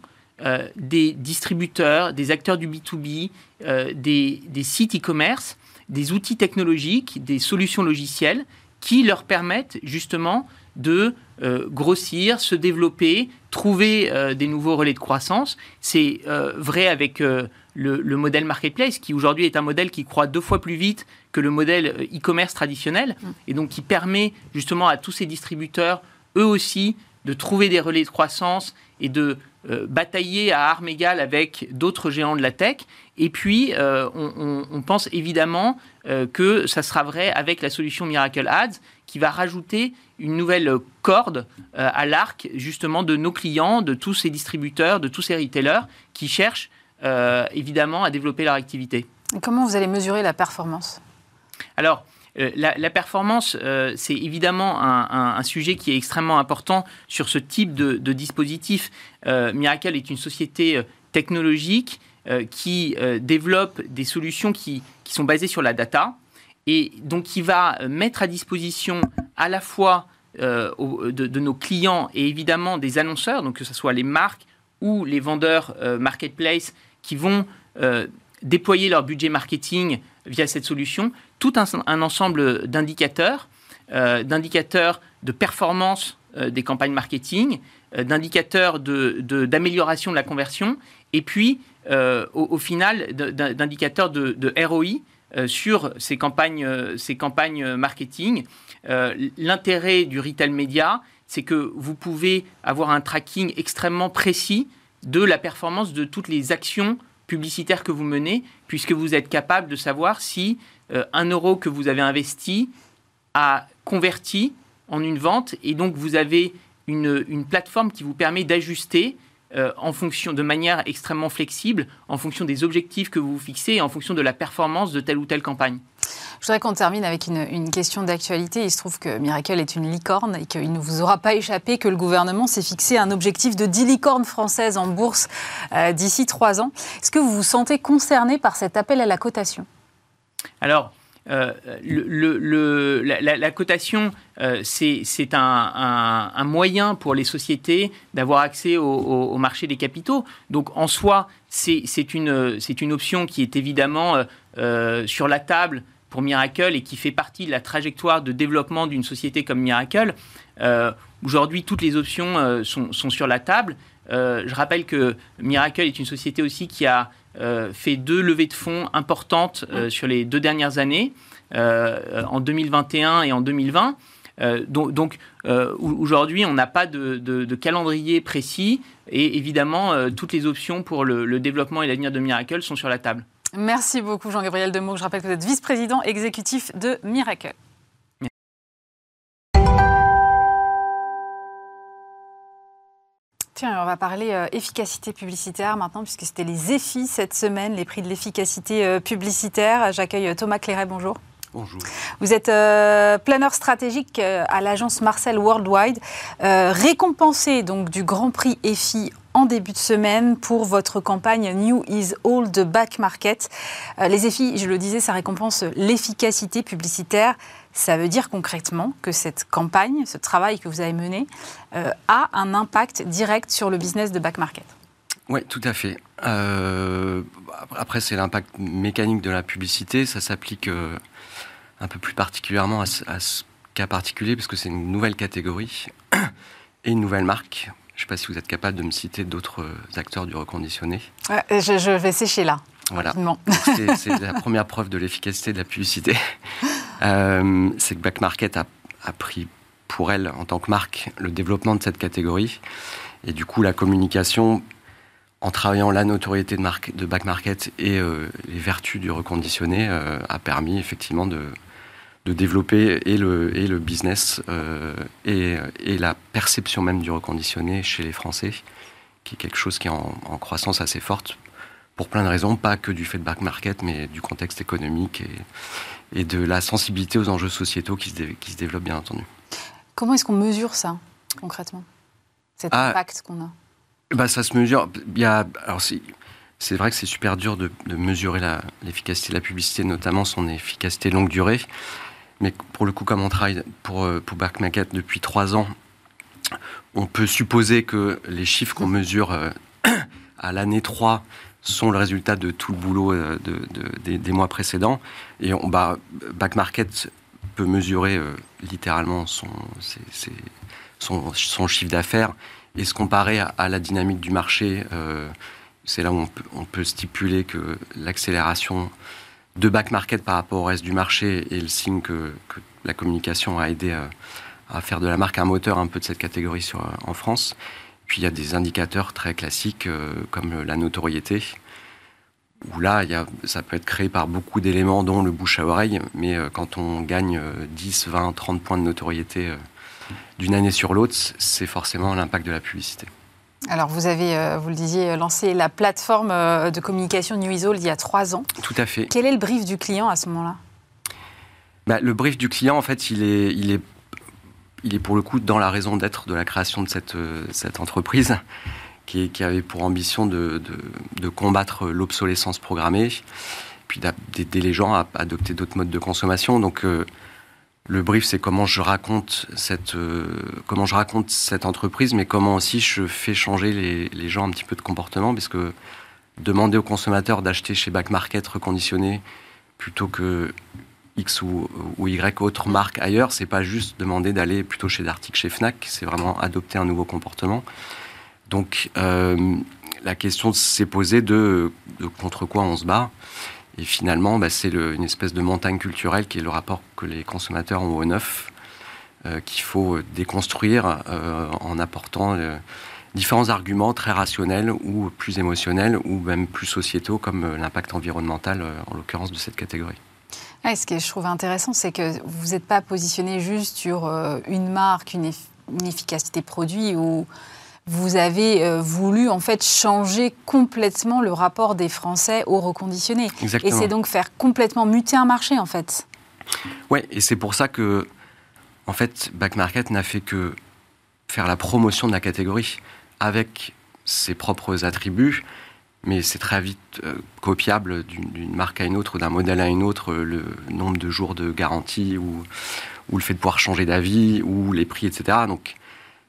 des distributeurs, des acteurs du B2B, des, des sites e-commerce, des outils technologiques, des solutions logicielles qui leur permettent justement de euh, grossir, se développer, trouver euh, des nouveaux relais de croissance. C'est euh, vrai avec le, modèle marketplace, qui aujourd'hui est un modèle qui croît deux fois plus vite que le modèle e-commerce traditionnel, mm. et donc qui permet justement à tous ces distributeurs, eux aussi, de trouver des relais de croissance et de batailler à armes égales avec d'autres géants de la tech. Et puis, on, on, pense évidemment que ça sera vrai avec la solution Miracle Ads, qui va rajouter une nouvelle corde euh, à l'arc justement de nos clients, de tous ces distributeurs, de tous ces retailers qui cherchent euh, évidemment à développer leur activité. comment vous allez mesurer la performance? Alors, euh, la, performance, c'est évidemment un, sujet qui est extrêmement important sur ce type de, dispositif. Miracle est une société technologique qui développe des solutions qui, qui, sont basées sur la data et donc qui va mettre à disposition à la fois euh, de, nos clients et évidemment des annonceurs, donc que ce soit les marques ou les vendeurs euh, marketplace qui vont euh, déployer leur budget marketing via cette solution, tout un, ensemble d'indicateurs, d'indicateurs de performance des campagnes marketing, d'indicateurs d'amélioration de, la conversion, et puis au, final d'indicateurs de, ROI sur ces campagnes, ces campagnes marketing. Euh, l'intérêt du retail média, c'est que vous pouvez avoir un tracking extrêmement précis de la performance de toutes les actions publicitaires que vous menez, puisque vous êtes capable de savoir si euh, un euro que vous avez investi a converti en une vente, et donc vous avez une plateforme qui vous permet d'ajuster euh, en fonction, de manière extrêmement flexible, en fonction des objectifs que vous vous fixez et en fonction de la performance de telle ou telle campagne. Je voudrais qu'on termine avec une, question d'actualité. Il se trouve que Miracle est une licorne et qu'il ne vous aura pas échappé que le gouvernement s'est fixé un objectif de 10 licornes françaises en bourse euh, d'ici trois ans. Est-ce que vous vous sentez concerné par cet appel à la cotation? Alors, euh, la, cotation, euh, c'est un, moyen pour les sociétés d'avoir accès au, marché des capitaux. Donc en soi, c'est une, option qui est évidemment sur la table pour Miracle et qui fait partie de la trajectoire de développement d'une société comme Miracle. Aujourd'hui, toutes les options sont, sont, sur la table. je rappelle que Miracle est une société aussi qui a euh, fait deux levées de fonds importantes euh, sur les deux dernières années, euh, en 2021 et en 2020. donc, aujourd'hui, on n'a pas de, calendrier précis et évidemment, toutes les options pour le, le développement et l'avenir de Miracle sont sur la table. Merci beaucoup Jean-Gabriel Demeaux. Je rappelle que vous êtes vice-président exécutif de Miracle. Tiens, on va parler euh, efficacité publicitaire maintenant, puisque c'était les EFI cette semaine, les prix de l'efficacité euh, publicitaire. J'accueille euh, Thomas Cléret, bonjour. Bonjour. Vous êtes planeur stratégique à l'agence Marcel Worldwide, récompensé donc du Grand Prix EFI en début de semaine pour votre campagne New is Old Back Market. les EFI, je le disais, ça récompense l'efficacité publicitaire. Ça veut dire concrètement que cette campagne, ce travail que vous avez mené, euh, a un impact direct sur le business de back market. Oui, tout à fait. Euh, après, c'est l'impact mécanique de la publicité. Ça s'applique euh, un peu plus particulièrement à, ce cas particulier, parce que c'est une nouvelle catégorie et une nouvelle marque. Je ne sais pas si vous êtes capable de me citer d'autres acteurs du reconditionné. je, je, vais sécher là. Voilà. C'est la première preuve de l'efficacité de la publicité. Euh, c'est que Back Market a, pris pour elle, en tant que marque, le développement de cette catégorie. Et du coup, la communication, en travaillant la notoriété de, marque, de Back Market et euh, les vertus du reconditionné, euh, a permis effectivement de, de développer et le, et le business et, et, la perception même du reconditionné chez les Français, qui est quelque chose qui est en, en croissance assez forte pour plein de raisons, pas que du fait de back market, mais du contexte économique et, et de la sensibilité aux enjeux sociétaux qui se, qui se développent, bien entendu. Comment est-ce qu'on mesure ça, concrètement? Cet ah, impact qu'on a? Bah, Ça se mesure. Il y a, alors c'est vrai que c'est super dur de, de mesurer l'efficacité de la publicité, notamment son efficacité longue durée. Mais pour le coup, comme on travaille pour, euh, pour Back Market depuis trois ans, on peut supposer que les chiffres qu'on mesure euh, à l'année 3 sont le résultat de tout le boulot euh, de, des, mois précédents. Et on, bah, Back Market peut mesurer littéralement son, son, chiffre d'affaires et se comparer à, la dynamique du marché. C'est là où on peut, stipuler que l'accélération de back market par rapport au reste du marché est le signe que, la communication a aidé à, à, faire de la marque un moteur un peu de cette catégorie sur, en France. Puis il y a des indicateurs très classiques euh, comme la notoriété, où là, ça peut être créé par beaucoup d'éléments, dont le bouche à oreille, mais euh, quand on gagne 10, 20, 30 points de notoriété euh, d'une année sur l'autre, c'est forcément l'impact de la publicité. Alors, vous avez, vous le disiez, lancé la plateforme de communication Nuisol il y a trois ans. Tout à fait. Quel est le brief du client à ce moment-là? Bah, Le brief du client, en fait, il est, il est il est pour le coup dans la raison d'être de la création de cette, euh, cette entreprise qui, qui, avait pour ambition de, de, combattre l'obsolescence programmée, puis d'aider les gens à adopter d'autres modes de consommation. Donc euh, le brief, c'est comment je raconte cette euh, comment je raconte cette entreprise, mais comment aussi je fais changer les, gens un petit peu de comportement, parce que demander aux consommateurs d'acheter chez Back Market reconditionné plutôt que X ou, Y autre marque ailleurs, c'est pas juste demander d'aller plutôt chez Dartic, chez Fnac, c'est vraiment adopter un nouveau comportement. Donc euh, la question s'est posée de, contre quoi on se bat. Et finalement, bah, c'est une espèce de montagne culturelle qui est le rapport que les consommateurs ont au neuf, euh, qu'il faut déconstruire euh, en apportant différents arguments très rationnels ou plus émotionnels ou même plus sociétaux comme l'impact environnemental en l'occurrence de cette catégorie. Ce que je trouve intéressant, c'est que vous n'êtes pas positionné juste sur euh, une marque, une, efficacité produit, ou vous avez euh, voulu en fait changer complètement le rapport des Français au reconditionné. Et c'est donc faire complètement muter un marché en fait. Oui, et c'est pour ça que en fait Back Market n'a fait que faire la promotion de la catégorie avec ses propres attributs mais c'est très vite euh, copiable d'une marque à une autre d'un modèle à une autre, le nombre de jours de garantie ou, ou le fait de pouvoir changer d'avis ou les prix, etc. Donc,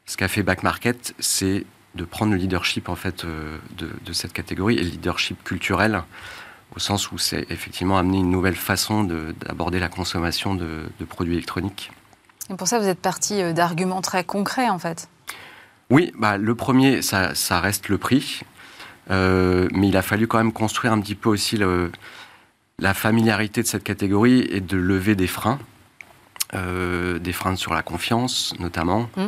ce qu'a fait Back Market, c'est de prendre le leadership en fait euh, de, de, cette catégorie et le leadership culturel au sens où c'est effectivement amener une nouvelle façon d'aborder la consommation de, de, produits électroniques. Et pour ça, vous êtes parti d'arguments très concrets en fait. Oui, bah, le premier, ça, ça reste le prix. Euh, mais il a fallu quand même construire un petit peu aussi le, la familiarité de cette catégorie et de lever des freins. Euh, des freins sur la confiance, notamment. Mm.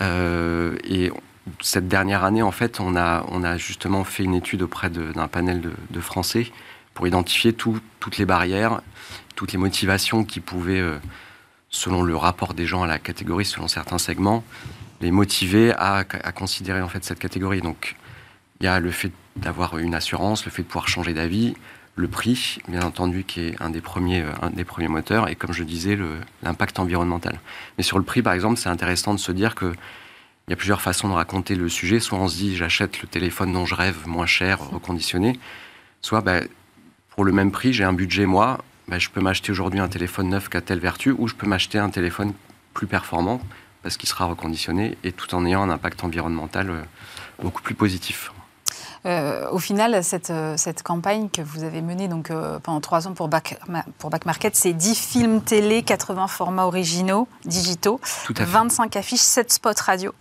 Euh, et cette dernière année, en fait, on a, justement fait une étude auprès d'un panel de, Français pour identifier tout, toutes les barrières, toutes les motivations qui pouvaient, selon le rapport des gens à la catégorie, selon certains segments, les motiver à, à, considérer en fait cette catégorie. Donc, il y a le fait d'avoir une assurance, le fait de pouvoir changer d'avis, le prix, bien entendu, qui est un des premiers, euh, un des premiers moteurs, et comme je disais, l'impact environnemental. Mais sur le prix, par exemple, c'est intéressant de se dire que il y a plusieurs façons de raconter le sujet. Soit on se dit j'achète le téléphone dont je rêve, moins cher, reconditionné. Soit bah, pour le même prix, j'ai un budget moi, bah, je peux m'acheter aujourd'hui un téléphone neuf qui a telle vertu, ou je peux m'acheter un téléphone plus performant parce qu'il sera reconditionné et tout en ayant un impact environnemental euh, beaucoup plus positif. Euh, au final, cette, euh, cette, campagne que vous avez menée donc, pendant trois ans pour Back, pour Back Market, c'est 10 films télé, 80 formats originaux, digitaux, 25 affiches, 7 spots radio.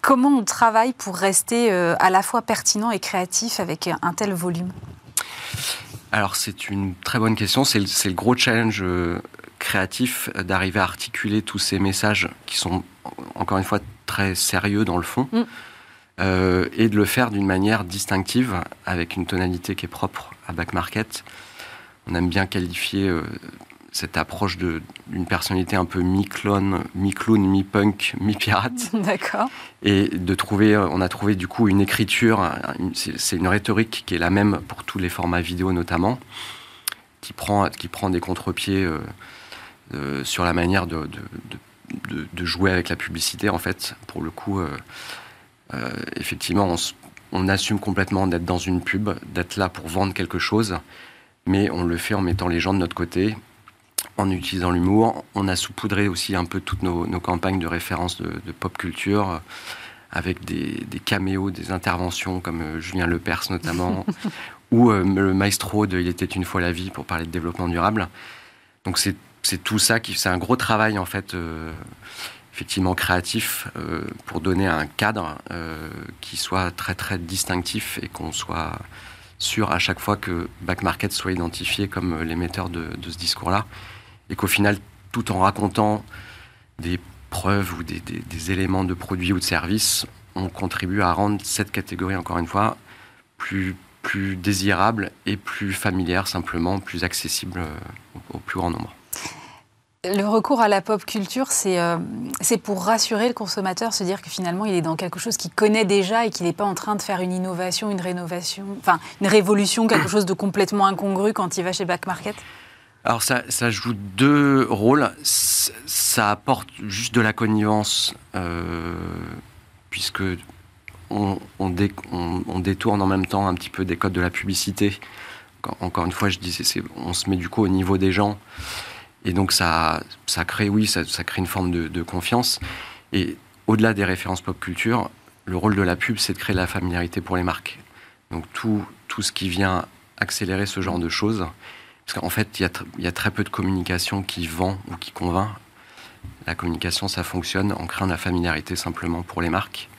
Comment on travaille pour rester à la fois pertinent et créatif avec un tel volume? Alors c'est une très bonne question. C'est le, gros challenge euh, créatif d'arriver à articuler tous ces messages qui sont encore une fois très sérieux dans le fond mm. Euh, et de le faire d'une manière distinctive avec une tonalité qui est propre à Back Market. On aime bien qualifier euh, cette approche d'une personnalité un peu mi-clone, mi-clown, mi-punk, mi-pirate. D'accord. Et de trouver, euh, on a trouvé du coup une écriture, c'est une rhétorique qui est la même pour tous les formats vidéo notamment, qui prend, qui prend des contre-pieds euh, euh, sur la manière de, de, de, jouer avec la publicité en fait. Pour le coup, effectivement, on, on assume complètement d'être dans une pub, d'être là pour vendre quelque chose mais on le fait en mettant les gens de notre côté en utilisant l'humour. On a saupoudré aussi un peu toutes nos, campagnes de référence de, pop culture euh, avec des, caméos, des interventions comme euh, Julien Lepers notamment, ou euh, le maestro de Il était une fois la vie pour parler de développement durable. Donc c'est tout ça qui c'est un gros travail en fait effectivement créatif pour donner un cadre qui soit très très distinctif et qu'on soit sûr à chaque fois que Back Market soit identifié comme l'émetteur de, de, ce discours-là et qu'au final, tout en racontant des preuves ou des, éléments de produits ou de services, on contribue à rendre cette catégorie, encore une fois, plus, plus désirable et plus familière, simplement, plus accessible euh, au, plus grand nombre. Le recours à la pop culture, euh, c'est pour rassurer le consommateur, se dire que finalement, il est dans quelque chose qu'il connaît déjà et qu'il n'est pas en train de faire une innovation, une rénovation, enfin, une révolution, quelque chose de complètement incongru quand il va chez Back Market alors ça, joue deux rôles. Ça apporte juste de la connivence, euh, puisque on, détourne en même temps un petit peu des codes de la publicité. Encore une fois, je disais, on se met du coup au niveau des gens. Et donc ça, ça crée, oui, ça, crée une forme de, confiance. Et au-delà des références pop culture, le rôle de la pub, c'est de créer la familiarité pour les marques. Donc tout, tout ce qui vient accélérer ce genre de choses parce qu'en fait, il y, a très peu de communication qui vend ou qui convainc. La communication, ça fonctionne en créant de la familiarité simplement pour les marques.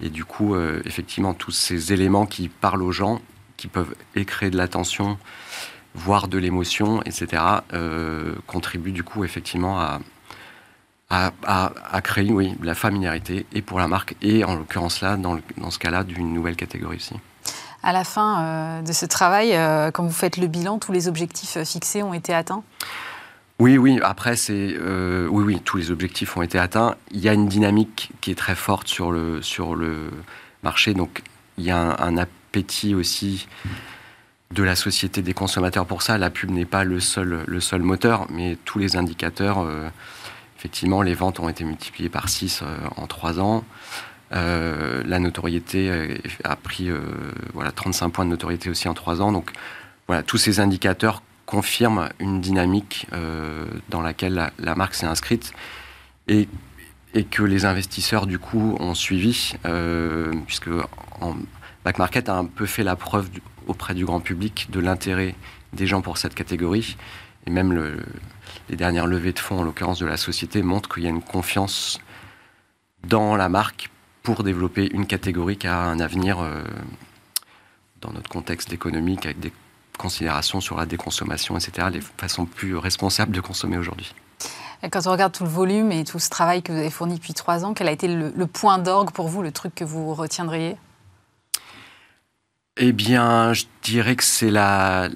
Et du coup, euh, effectivement, tous ces éléments qui parlent aux gens, qui peuvent créer de l'attention, voire de l'émotion, etc., euh, contribuent du coup effectivement à, à, créer oui, la familiarité et pour la marque, et en l'occurrence là, dans, dans ce cas-là, d'une nouvelle catégorie aussi à la fin euh, de ce travail, euh, quand vous faites le bilan, tous les objectifs euh, fixés ont été atteints? Oui, oui. Après, c'est oui, oui. Tous les objectifs ont été atteints. Il y a une dynamique qui est très forte sur le sur le marché. Donc, il y a un, appétit aussi de la société des consommateurs pour ça. La pub n'est pas le seul le seul moteur, mais tous les indicateurs. effectivement, les ventes ont été multipliées par 6 en 3 ans. Euh, la notoriété euh, a pris euh, voilà, 35 points de notoriété aussi en 3 ans. Donc voilà, tous ces indicateurs confirment une dynamique dans laquelle la, marque s'est inscrite et, et, que les investisseurs du coup ont suivi, puisque en, Back Market a un peu fait la preuve auprès du grand public de l'intérêt des gens pour cette catégorie. Et même le, les dernières levées de fonds, en l'occurrence de la société, montrent qu'il y a une confiance dans la marque pour développer une catégorie qui a un avenir euh, dans notre contexte économique avec des considérations sur la déconsommation, etc., les façons plus responsables de consommer aujourd'hui. Quand on regarde tout le volume et tout ce travail que vous avez fourni depuis trois ans, quel a été le, point d'orgue pour vous, le truc que vous retiendriez? Eh bien, je dirais que c'est la,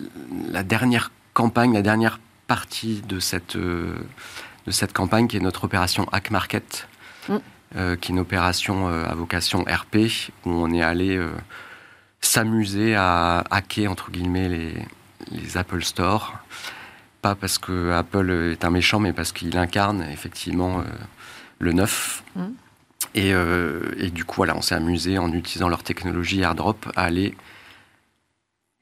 la, dernière campagne, la dernière partie de cette, euh, de cette campagne qui est notre opération Hack Market. Mm. qui est une opération à vocation RP, où on est allé s'amuser à hacker, entre guillemets, les, les Apple Store. Pas parce que Apple est un méchant, mais parce qu'il incarne effectivement le neuf. Mm. Et, et, du coup, on s'est amusé en utilisant leur technologie AirDrop à aller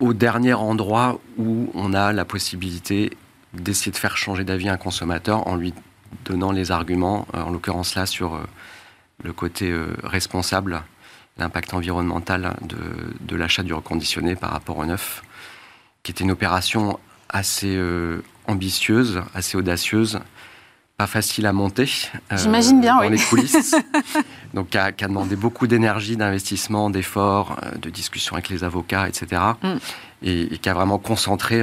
au dernier endroit où on a la possibilité d'essayer de faire changer d'avis un consommateur en lui donnant les arguments, euh, en l'occurrence là sur euh, le côté euh, responsable, l'impact environnemental de, l'achat du reconditionné par rapport au neuf, qui était une opération assez ambitieuse, assez audacieuse, pas facile à monter. J'imagine bien, dans les coulisses. Donc, qui a, demandé beaucoup d'énergie, d'investissement, d'efforts, de discussions avec les avocats, etc. Mm. Et, et, qui a vraiment concentré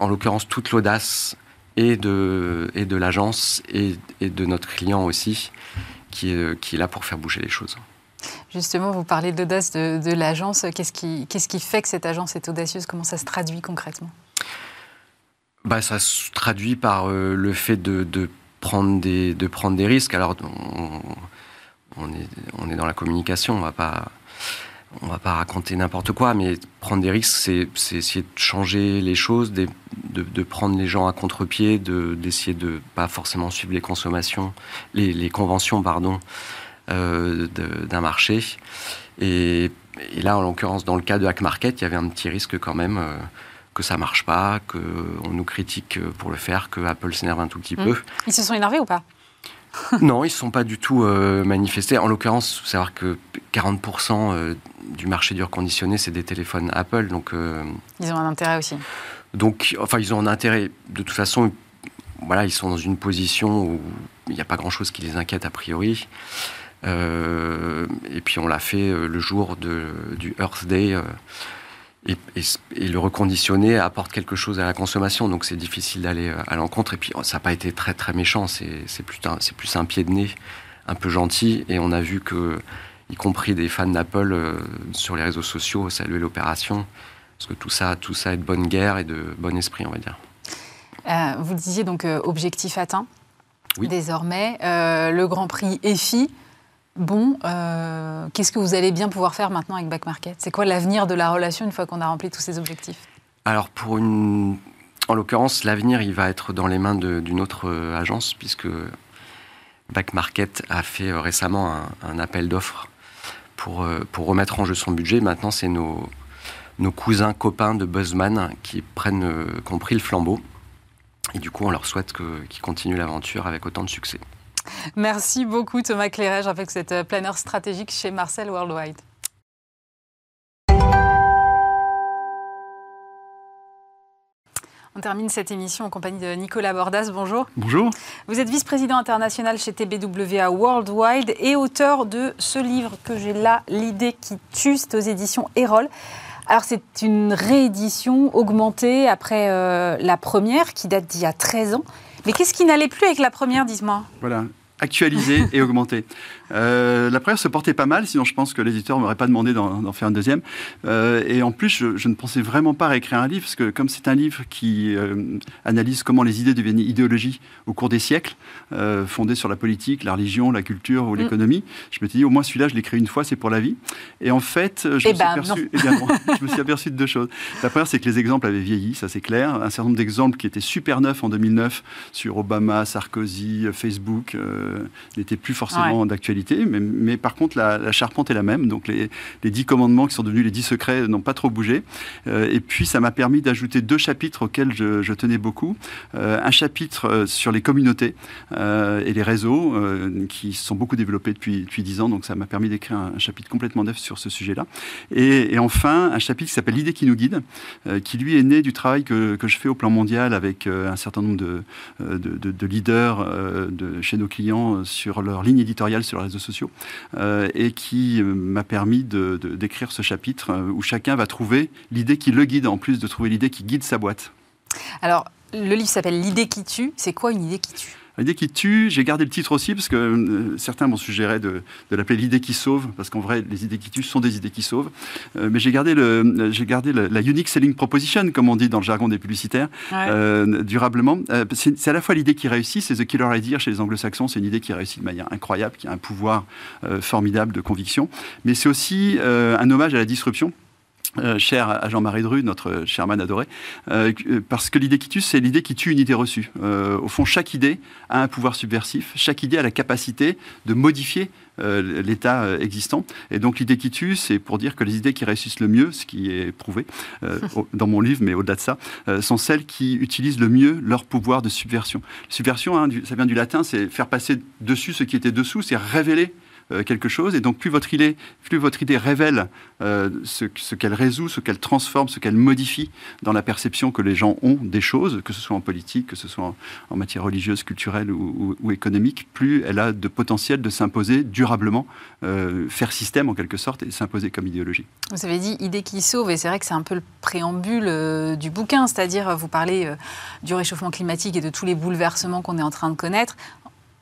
en l'occurrence toute l'audace et de, et de l'agence et, de notre client aussi, qui est, qui est là pour faire bouger les choses. Justement, vous parlez d'audace de, de l'agence. Qu'est-ce qui, qu'est-ce qui fait que cette agence est audacieuse? Comment ça se traduit concrètement? Bah, Ça se traduit par euh, le fait de, de, prendre des, de prendre des risques. Alors, on, on, est, on est dans la communication, on va pas va pas raconter n'importe quoi, mais prendre des risques, c'est essayer de changer les choses, de, de, prendre les gens à contre-pied, d'essayer de, pas forcément suivre les consommations, les, conventions, pardon, euh, d'un marché. Et, là, en l'occurrence, dans le cas de Hack Market, il y avait un petit risque quand même euh, que ça marche pas, qu'on nous critique pour le faire, que Apple s'énerve un tout petit mmh. peu. Ils se sont énervés ou pas? Non, ils ne sont pas du tout euh, manifestés. En l'occurrence, il faut savoir que 40% du marché du reconditionné, c'est des téléphones Apple. Donc, euh, ils ont un intérêt aussi. Donc, enfin, ils ont un intérêt. De toute façon, voilà, ils sont dans une position où il n'y a pas grand-chose qui les inquiète a priori. Euh, et puis, on l'a fait euh, le jour de, du Earth Day. Et, le reconditionné apporte quelque chose à la consommation, donc c'est difficile d'aller à l'encontre. Et puis, ça n'a pas été très très méchant, c'est plus, plus un pied de nez un peu gentil. Et on a vu que y compris des fans d'Apple euh, sur les réseaux sociaux, saluer l'opération. Parce que tout ça, tout ça est de bonne guerre et de bon esprit, on va dire. Euh, vous disiez donc euh, objectif atteint. Oui. Désormais, le Grand Prix EFI. Bon, qu'est-ce que vous allez bien pouvoir faire maintenant avec Back Market? C'est quoi l'avenir de la relation une fois qu'on a rempli tous ces objectifs? Alors, pour une. En l'occurrence, l'avenir, il va être dans les mains d'une autre agence, puisque Back Market a fait récemment un appel d'offres pour, euh, remettre en jeu son budget. Maintenant, c'est nos, cousins copains de Buzzman qui prennent, euh, qui ont pris le flambeau. Et du coup, on leur souhaite qu'ils continuent l'aventure avec autant de succès. Merci beaucoup Thomas Clérage avec cette euh, planeur stratégique chez Marcel Worldwide. On termine cette émission en compagnie de Nicolas Bordas. Bonjour. Bonjour. Vous êtes vice-président international chez TBWA Worldwide et auteur de ce livre que j'ai là, L'idée qui tue, aux éditions Erol. Alors c'est une réédition augmentée après euh, la première qui date d'il y a 13 ans. Mais qu'est-ce qui n'allait plus avec la première, dis-moi Voilà, actualiser et augmenter. Euh, la première se portait pas mal, sinon je pense que l'éditeur ne m'aurait pas demandé d'en faire un deuxième. Euh, et en plus, je, ne pensais vraiment pas réécrire un livre, parce que comme c'est un livre qui euh, analyse comment les idées deviennent idéologie au cours des siècles, fondées sur la politique, la religion, la culture ou mm. l'économie, je me suis dit, au moins celui-là, je l'écris une fois, c'est pour la vie. Et en fait, je, me, suis ben, je me suis aperçu de deux choses. La première, c'est que les exemples avaient vieilli, ça c'est clair. Un certain nombre d'exemples qui étaient super neufs en 2009 sur Obama, Sarkozy, Facebook, n'étaient plus forcément d'actualité mais, par contre, la, charpente est la même. Donc, les, dix commandements qui sont devenus les dix secrets n'ont pas trop bougé. Euh, et puis, ça m'a permis d'ajouter deux chapitres auxquels je, tenais beaucoup. Euh, un chapitre euh, sur les communautés et les réseaux qui sont beaucoup développés depuis, dix ans. Donc, ça m'a permis d'écrire un, chapitre complètement neuf sur ce sujet-là. Et, enfin, un chapitre qui s'appelle L'idée qui nous guide, qui lui est né du travail que, je fais au plan mondial avec un certain nombre de, de, leaders de, chez nos clients sur leur ligne éditoriale sur les sociaux, euh, et qui euh, m'a permis de, d'écrire ce chapitre euh, où chacun va trouver l'idée qui le guide, en plus de trouver l'idée qui guide sa boîte. Alors, le livre s'appelle L'idée qui tue. C'est quoi une idée qui tue? L'idée qui tue, j'ai gardé le titre aussi parce que euh, certains m'ont suggéré de, l'appeler l'idée qui sauve, parce qu'en vrai, les idées qui tuent sont des idées qui sauvent. Euh, mais j'ai gardé, le, j'ai gardé la unique selling proposition, comme on dit dans le jargon des publicitaires, euh, durablement. c'est, à la fois l'idée qui réussit, c'est the killer idea chez les anglo-saxons, c'est une idée qui réussit de manière incroyable, qui a un pouvoir formidable de conviction. Mais c'est aussi un hommage à la disruption. Euh, cher à Jean-Marie Dru, notre chairman adoré, euh, parce que l'idée qui tue, c'est l'idée qui tue une idée reçue. Euh, au fond, chaque idée a un pouvoir subversif, chaque idée a la capacité de modifier l'état existant. Et donc l'idée qui tue, c'est pour dire que les idées qui réussissent le mieux, ce qui est prouvé dans mon livre, mais au-delà de ça, sont celles qui utilisent le mieux leur pouvoir de subversion. Subversion, hein, ça vient du latin, c'est faire passer dessus ce qui était dessous, c'est révéler euh, quelque chose. Et donc, plus votre idée, révèle euh, ce, qu'elle résout, ce qu'elle transforme, ce qu'elle modifie dans la perception que les gens ont des choses, que ce soit en politique, que ce soit en, matière religieuse, culturelle ou, économique, plus elle a de potentiel de s'imposer durablement, euh, faire système en quelque sorte et s'imposer comme idéologie. Vous avez dit idée qui sauve, et c'est vrai que c'est un peu le préambule du bouquin, c'est-à-dire vous parlez du réchauffement climatique et de tous les bouleversements qu'on est en train de connaître.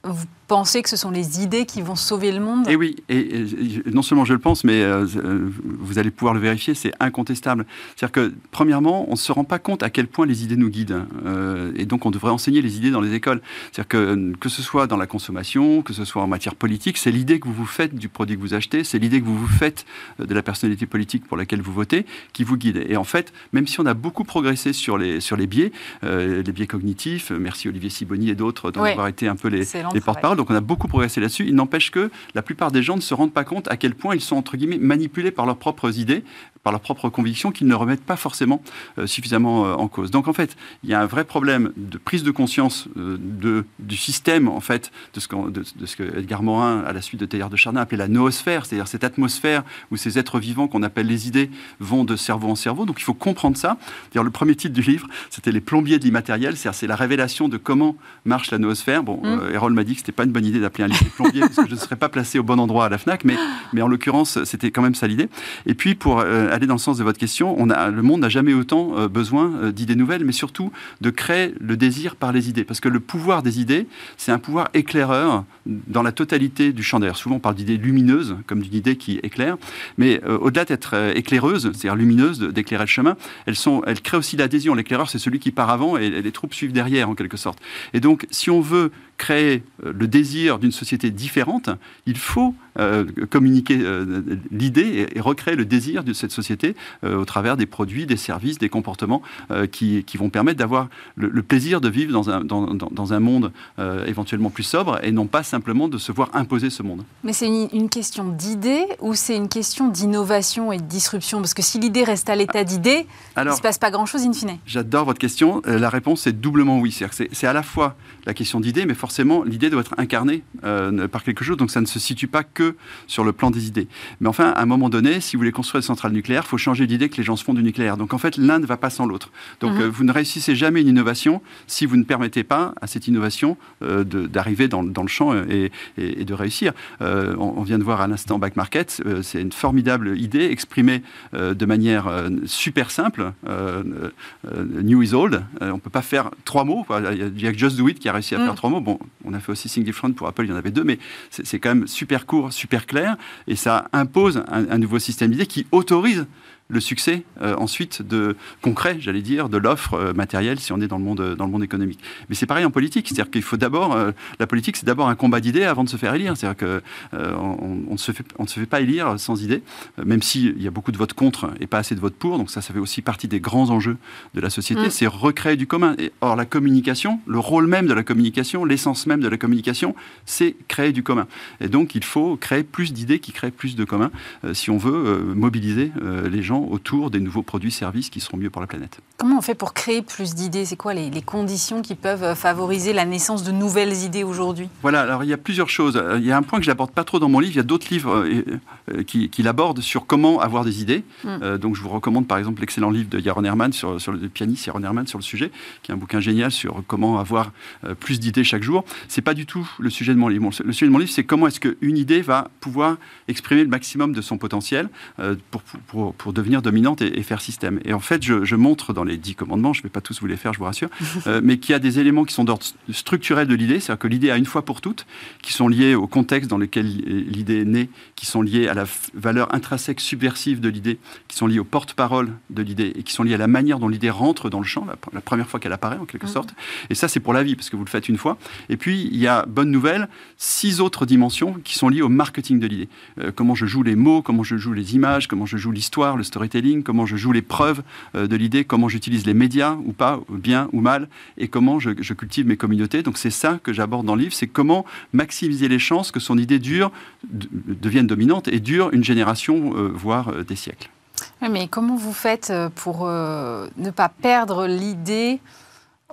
Vous pensez que ce sont les idées qui vont sauver le monde Et eh oui, et, non seulement je le pense, mais euh, euh, vous allez pouvoir le vérifier, c'est incontestable. C'est-à-dire que, premièrement, on ne se rend pas compte à quel point les idées nous guident. Euh, et donc, on devrait enseigner les idées dans les écoles. C'est-à-dire que, que ce soit dans la consommation, que ce soit en matière politique, c'est l'idée que vous vous faites du produit que vous achetez, c'est l'idée que vous vous faites de la personnalité politique pour laquelle vous votez, qui vous guide. Et en fait, même si on a beaucoup progressé sur les, sur les biais, les biais cognitifs, merci Olivier Siboni et d'autres d'avoir été un peu les, les porte-parole, donc on a beaucoup progressé là-dessus. Il n'empêche que la plupart des gens ne se rendent pas compte à quel point ils sont, entre guillemets, manipulés par leurs propres idées, par leurs propres convictions, qu'ils ne remettent pas forcément euh, suffisamment euh, en cause. Donc en fait, il y a un vrai problème de prise de conscience euh, de, du système, en fait, de ce, que, de, ce que Edgar Morin, à la suite de Teilhard de Chardin, appelait la noosphère, c'est-à-dire cette atmosphère où ces êtres vivants qu'on appelle les idées vont de cerveau en cerveau. Donc il faut comprendre ça. D'ailleurs, le premier titre du livre, c'était Les plombiers de l'immatériel, c'est-à-dire c'est la révélation de comment marche la noosphère. Bon, mmh. Errol m'a dit que c'était pas une bonne idée d'appeler un livre plombier parce que je ne serais pas placé au bon endroit à la FNAC, mais, mais en l'occurrence, c'était quand même ça l'idée. Et puis, pour aller dans le sens de votre question, on a, le monde n'a jamais autant euh, besoin euh, d'idées nouvelles, mais surtout de créer le désir par les idées. Parce que le pouvoir des idées, c'est un pouvoir éclaireur dans la totalité du champ d'air. Souvent, on parle d'idées lumineuses, comme d'une idée qui éclaire, mais au-delà d'être éclaireuse, c'est-à-dire lumineuse, d'éclairer le chemin, elles, sont, elles créent aussi l'adhésion. L'éclaireur, c'est celui qui part avant et les troupes suivent derrière, en quelque sorte. Et donc, si on veut créer le désir d'une société différente, il faut euh, communiquer euh, l'idée et, recréer le désir de cette société euh, au travers des produits, des services, des comportements qui, qui, vont permettre d'avoir le, plaisir de vivre dans un, dans, dans un monde éventuellement plus sobre et non pas simplement de se voir imposer ce monde. Mais c'est une, question d'idée ou c'est une question d'innovation et de disruption? Parce que si l'idée reste à l'état d'idée, il ne se passe pas grand-chose in fine. J'adore votre question. La réponse est doublement oui. C'est à la fois la question d'idée, mais forcément l'idée doit être incarnée par quelque chose. Donc ça ne se situe pas que sur le plan des idées. Mais enfin, à un moment donné, si vous voulez construire une centrale nucléaire, il faut changer d'idée que les gens se font du nucléaire. Donc en fait, l'un ne va pas sans l'autre. Donc mhm. euh, vous ne réussissez jamais une innovation si vous ne permettez pas à cette innovation euh, d'arriver dans, le champ et, de réussir. Euh, on, vient de voir à l'instant Back Market, c'est une formidable idée exprimée de manière super simple. new is old. on ne peut pas faire trois mots. Il y a Just Do It qui a réussi à faire mm. trois mots. Bon, on a fait aussi Think Different pour Apple, il y en avait deux, mais c'est quand même super court, super clair, et ça impose un, un nouveau système d'idées qui autorise le succès euh, ensuite de concret, j'allais dire, de l'offre euh, matérielle si on est dans le monde dans le monde économique. Mais c'est pareil en politique, c'est-à-dire qu'il faut d'abord euh, la politique, c'est d'abord un combat d'idées avant de se faire élire. C'est-à-dire que on, ne se fait on ne se fait pas élire sans idées, même s'il y a beaucoup de votes contre et pas assez de votes pour. Donc ça, ça fait aussi partie des grands enjeux de la société, mm. c'est recréer du commun. Et, or la communication, le rôle même de la communication, l'essence même de la communication, c'est créer du commun. Et donc il faut créer plus d'idées qui créent plus de commun si on veut mobiliser les gens autour des nouveaux produits-services qui seront mieux pour la planète. Comment on fait pour créer plus d'idées? C'est quoi les, conditions qui peuvent favoriser la naissance de nouvelles idées aujourd'hui? Voilà, alors il y a plusieurs choses. Il y a un point que je n'aborde pas trop dans mon livre, il y a d'autres livres euh, euh, qui, qui l'abordent sur comment avoir des idées. Mm. Euh, donc je vous recommande par exemple l'excellent livre de Yaron Herman, sur, sur le pianiste Yaron Herman sur le sujet, qui est un bouquin génial sur comment avoir plus d'idées chaque jour. C'est pas du tout le sujet de mon livre. le sujet de mon livre, c'est comment est-ce qu'une idée va pouvoir exprimer le maximum de son potentiel euh, pour, pour, pour, devenir dominante et, faire système. Et en fait, je, je, montre dans les dix commandements, je ne vais pas tous vous les faire, je vous rassure, euh, mais qu'il y a des éléments qui sont d'ordre structurel de l'idée, c'est-à-dire que l'idée a une fois pour toutes, qui sont liés au contexte dans lequel l'idée est née, qui sont liés à la valeur intrinsèque subversive de l'idée, qui sont liés au porte-parole de l'idée et qui sont liés à la manière dont l'idée rentre dans le champ, la, première fois qu'elle apparaît en quelque mmh. sorte. Et ça, c'est pour la vie, parce que vous le faites une fois. Et puis, il y a, bonne nouvelle, six autres dimensions qui sont liées au marketing de l'idée. Euh, comment je joue les mots, comment je joue les images, comment je joue l'histoire, le storytelling, comment je joue les preuves euh, de l'idée, comment j'utilise les médias ou pas, bien ou mal, et comment je, cultive mes communautés. Donc c'est ça que j'aborde dans le livre, c'est comment maximiser les chances que son idée dure, devienne dominante et dure une génération, euh, voire des siècles. mais comment vous faites pour ne pas perdre l'idée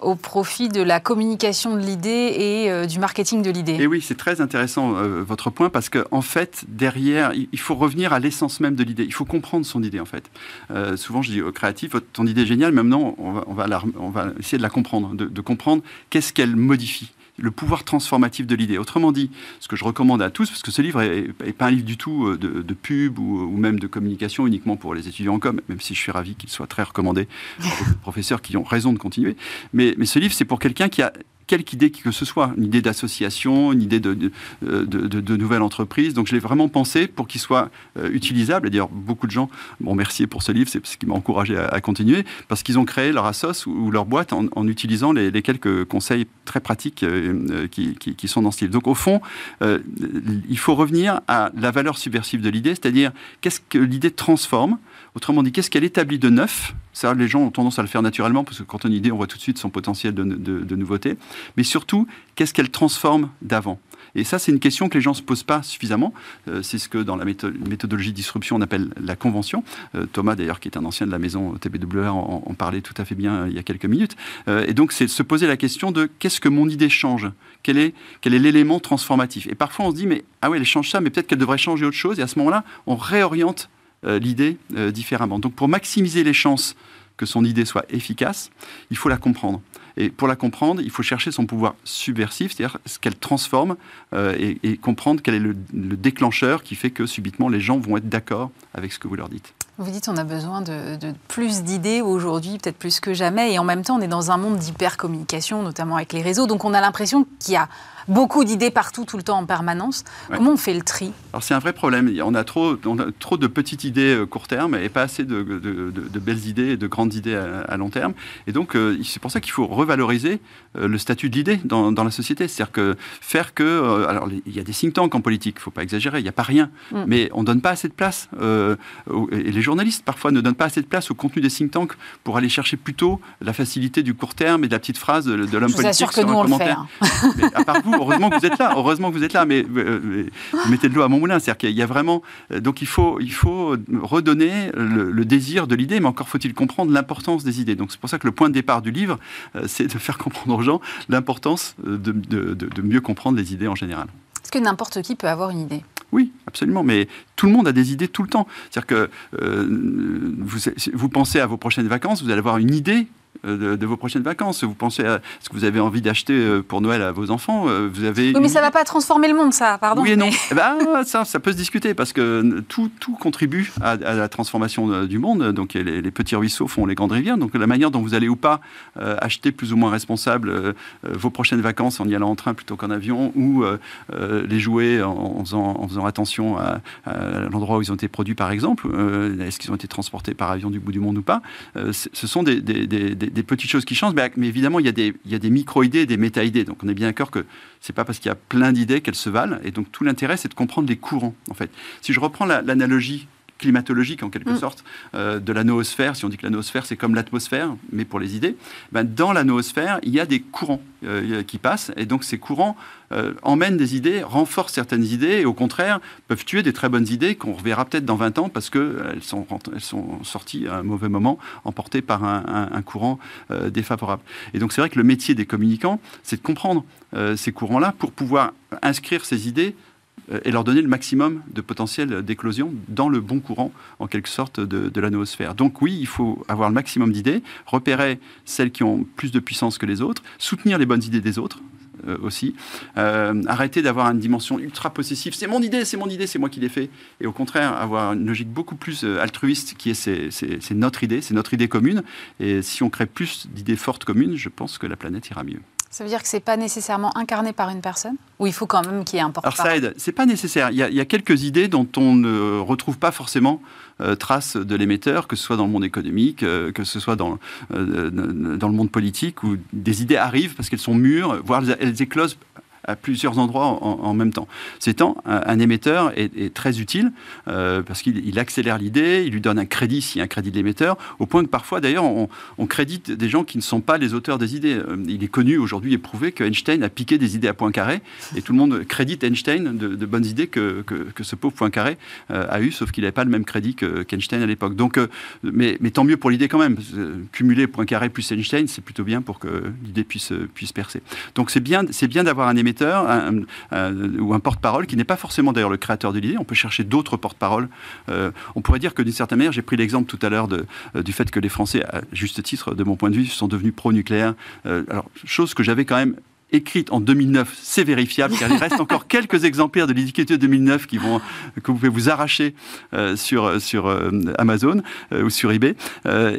au profit de la communication de l'idée et euh, du marketing de l'idée. Et oui, c'est très intéressant euh, votre point parce qu'en en fait, derrière, il faut revenir à l'essence même de l'idée. Il faut comprendre son idée en fait. Euh, souvent, je dis aux créatifs, ton idée est géniale, mais maintenant, on va, essayer de la comprendre, de comprendre qu'est-ce qu'elle modifie le pouvoir transformatif de l'idée. Autrement dit, ce que je recommande à tous, parce que ce livre n'est pas un livre du tout euh, de, pub ou, même de communication uniquement pour les étudiants en com, même si je suis ravi qu'il soit très recommandé par les professeurs qui ont raison de continuer. Mais, mais ce livre, c'est pour quelqu'un qui a quelque idée que ce soit, une idée d'association, une idée de, de, de, nouvelle entreprise. Donc je l'ai vraiment pensé pour qu'il soit euh, utilisable. D'ailleurs, beaucoup de gens m'ont remercié pour ce livre, c'est ce qui m'a encouragé à, continuer, parce qu'ils ont créé leur assos ou, leur boîte en, utilisant les, quelques conseils très pratiques euh, euh, qui, qui, sont dans ce livre. Donc au fond, il faut revenir à la valeur subversive de l'idée, c'est-à-dire qu'est-ce que l'idée transforme Autrement dit, qu'est-ce qu'elle établit de neuf? Ça, les gens ont tendance à le faire naturellement, parce que quand on a une idée, on voit tout de suite son potentiel de, nouveauté. Mais surtout, qu'est-ce qu'elle transforme d'avant? Et ça, c'est une question que les gens ne se posent pas suffisamment. Euh, c'est ce que dans la méthodologie disruption, on appelle la convention. Euh, Thomas, d'ailleurs, qui est un ancien de la maison TBWR, en, parlait tout à fait bien euh, il y a quelques minutes. et donc, c'est se poser la question de qu'est-ce que mon idée change? Quel est quel est l'élément transformatif? Et parfois, on se dit, mais ah ouais, elle change ça, mais peut-être qu'elle devrait changer autre chose. Et à ce moment-là, on réoriente l'idée différemment. Donc, pour maximiser les chances que son idée soit efficace, il faut la comprendre. Et pour la comprendre, il faut chercher son pouvoir subversif, c'est-à-dire ce qu'elle transforme euh, et, comprendre quel est le, déclencheur qui fait que subitement les gens vont être d'accord avec ce que vous leur dites. Vous dites on a besoin de, de plus d'idées aujourd'hui, peut-être plus que jamais, et en même temps on est dans un monde d'hypercommunication, notamment avec les réseaux, donc on a l'impression qu'il y a beaucoup d'idées partout, tout le temps, en permanence. Comment on fait le tri? Alors c'est un vrai problème. On a trop, on a trop de petites idées euh, court terme et pas assez de, belles idées et de grandes idées à, long terme. Et donc euh, c'est pour ça qu'il faut revaloriser euh, le statut de l'idée dans, la société. C'est-à-dire que faire que... alors il y a des think tanks en politique, il ne faut pas exagérer, il n'y a pas rien. Mm. Mais on ne donne pas assez de place. et les journalistes parfois ne donnent pas assez de place au contenu des think tanks pour aller chercher plutôt la facilité du court terme et de la petite phrase de, l'homme politique sur un commentaire. Mais à part vous, heureusement que vous êtes là. Heureusement que vous êtes là, mais euh, mettez de l'eau à mon moulin. C'est-à-dire qu'il y a vraiment. Euh, donc il faut, il faut redonner le, désir de l'idée, mais encore faut-il comprendre l'importance des idées. Donc c'est pour ça que le point de départ du livre, euh, c'est de faire comprendre aux gens l'importance de, de, mieux comprendre les idées en général. Est-ce que n'importe qui peut avoir une idée? Oui, absolument. Mais tout le monde a des idées tout le temps. C'est-à-dire que vous, vous, pensez à vos prochaines vacances, vous allez avoir une idée euh, de, vos prochaines vacances Vous pensez à ce que vous avez envie d'acheter euh, pour Noël à vos enfants euh, vous avez Oui, mais ça ne va pas transformer le monde, ça, pardon. Oui et non. Eh ben, ça, ça peut se discuter parce que tout, tout contribue à, la transformation du monde. Donc les, les, petits ruisseaux font les grandes rivières. Donc la manière dont vous allez ou pas acheter plus ou moins responsable vos prochaines vacances en y allant en train plutôt qu'en avion ou les jouets en, faisant, en, faisant, attention à, l'endroit où ils ont été produits, par exemple. Est-ce qu'ils ont été transportés par avion du bout du monde ou pas Ce sont des, des, des des, petites choses qui changent, mais, évidemment, il y a des, des micro-idées, des méta-idées. Donc on est bien d'accord que c'est pas parce qu'il y a plein d'idées qu'elles se valent. Et donc tout l'intérêt, c'est de comprendre les courants, en fait. Si je reprends l'analogie climatologique en quelque mm. sorte euh, de la noosphère. Si on dit que la noosphère c'est comme l'atmosphère, mais pour les idées, ben, dans la noosphère il y a des courants euh, qui passent et donc ces courants euh, emmènent des idées, renforcent certaines idées et au contraire peuvent tuer des très bonnes idées qu'on reverra peut-être dans 20 ans parce qu'elles sont, elles sont sorties à un mauvais moment, emportées par un, un courant défavorable. Et donc c'est vrai que le métier des communicants, c'est de comprendre ces courants-là pour pouvoir inscrire ces idées et leur donner le maximum de potentiel d'éclosion dans le bon courant, en quelque sorte, de, la noosphère. Donc oui, il faut avoir le maximum d'idées, repérer celles qui ont plus de puissance que les autres, soutenir les bonnes idées des autres, euh, aussi. Euh, arrêter d'avoir une dimension ultra possessive. C'est mon idée, c'est mon idée, c'est moi qui l'ai fait. Et au contraire, avoir une logique beaucoup plus euh, altruiste qui est c'est notre idée, c'est notre idée commune. Et si on crée plus d'idées fortes communes, je pense que la planète ira mieux. Ça veut dire que c'est pas nécessairement incarné par une personne Ou il faut quand même qu'il y ait un ça aide, c'est pas nécessaire. Il y, a, il y, a, quelques idées dont on ne retrouve pas forcément euh, trace de l'émetteur, que ce soit dans le monde économique, euh, que ce soit dans, euh, dans le monde politique, où des idées arrivent parce qu'elles sont mûres, voire elles éclosent à plusieurs endroits en, même temps. C'est temps, un, émetteur est, est très utile euh, parce qu'il accélère l'idée, il lui donne un crédit s'il y a un crédit de l'émetteur, au point que parfois d'ailleurs on, crédite des gens qui ne sont pas les auteurs des idées. Euh, il est connu aujourd'hui et prouvé que Einstein a piqué des idées à Poincaré et tout le monde crédite Einstein de, bonnes idées que, que, ce pauvre Poincaré euh, a eu, sauf qu'il n'avait pas le même crédit qu'Einstein à l'époque. Donc, mais, mais, tant mieux pour l'idée quand même. Cumuler Poincaré plus Einstein, c'est plutôt bien pour que l'idée puisse, puisse percer. Donc c'est bien, bien d'avoir un émetteur un, un, ou un porte-parole qui n'est pas forcément d'ailleurs le créateur de l'idée. On peut chercher d'autres porte-paroles. Euh, on pourrait dire que d'une certaine manière, j'ai pris l'exemple tout à l'heure euh, du fait que les Français, à juste titre, de mon point de vue, sont devenus pro-nucléaire. Euh, alors, chose que j'avais quand même écrite en 2009, c'est vérifiable, car il reste encore quelques exemplaires de l'étiquette 2009 qui vont, que vous pouvez vous arracher euh, sur, sur euh, Amazon euh, ou sur eBay.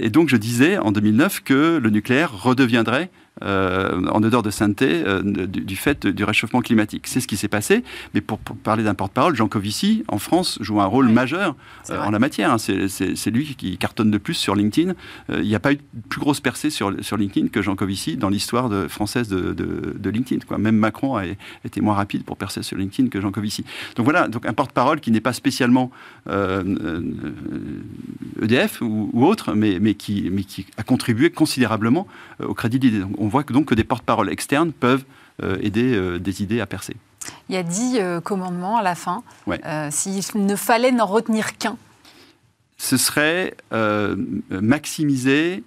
et donc, je disais en 2009 que le nucléaire redeviendrait euh, en odeur de sainteté euh, du, du, fait du réchauffement climatique. C'est ce qui s'est passé, mais pour, pour parler d'un porte-parole, Jean Covici, en France, joue un rôle oui, majeur euh, en la matière. Hein. C'est lui qui cartonne le plus sur LinkedIn. Il n'y a pas eu de plus grosse percée sur, sur LinkedIn que Jean Covici dans l'histoire française de, de, de, LinkedIn. Quoi. Même Macron a été moins rapide pour percer sur LinkedIn que Jean Covici. Donc voilà, donc un porte-parole qui n'est pas spécialement EDF ou, ou, autre, mais, mais, qui, mais qui a contribué considérablement au crédit de l'idée. On voit que donc que des porte-paroles externes peuvent euh, aider euh, des idées à percer. Il y a dix euh, commandements à la fin. Ouais. S'il ne fallait n'en retenir qu'un. Ce serait maximiser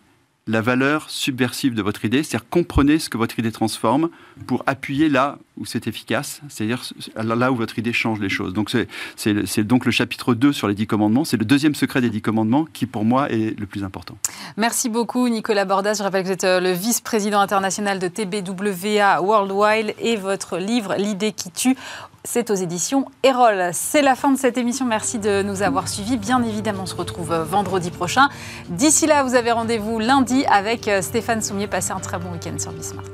la valeur subversive de votre idée, c'est-à-dire comprenez ce que votre idée transforme pour appuyer là où c'est efficace, c'est-à-dire là où votre idée change les choses. Donc c'est donc le chapitre 2 sur les 10 commandements, c'est le deuxième secret des 10 commandements qui pour moi est le plus important. Merci beaucoup Nicolas Bordas, je rappelle que vous êtes le vice-président international de TBWA Worldwide et votre livre L'idée qui tue c'est aux éditions Erol. C'est la fin de cette émission. Merci de nous avoir suivis. Bien évidemment, on se retrouve vendredi prochain. D'ici là, vous avez rendez-vous lundi avec Stéphane Soumier. Passez un très bon week-end sur Bismart.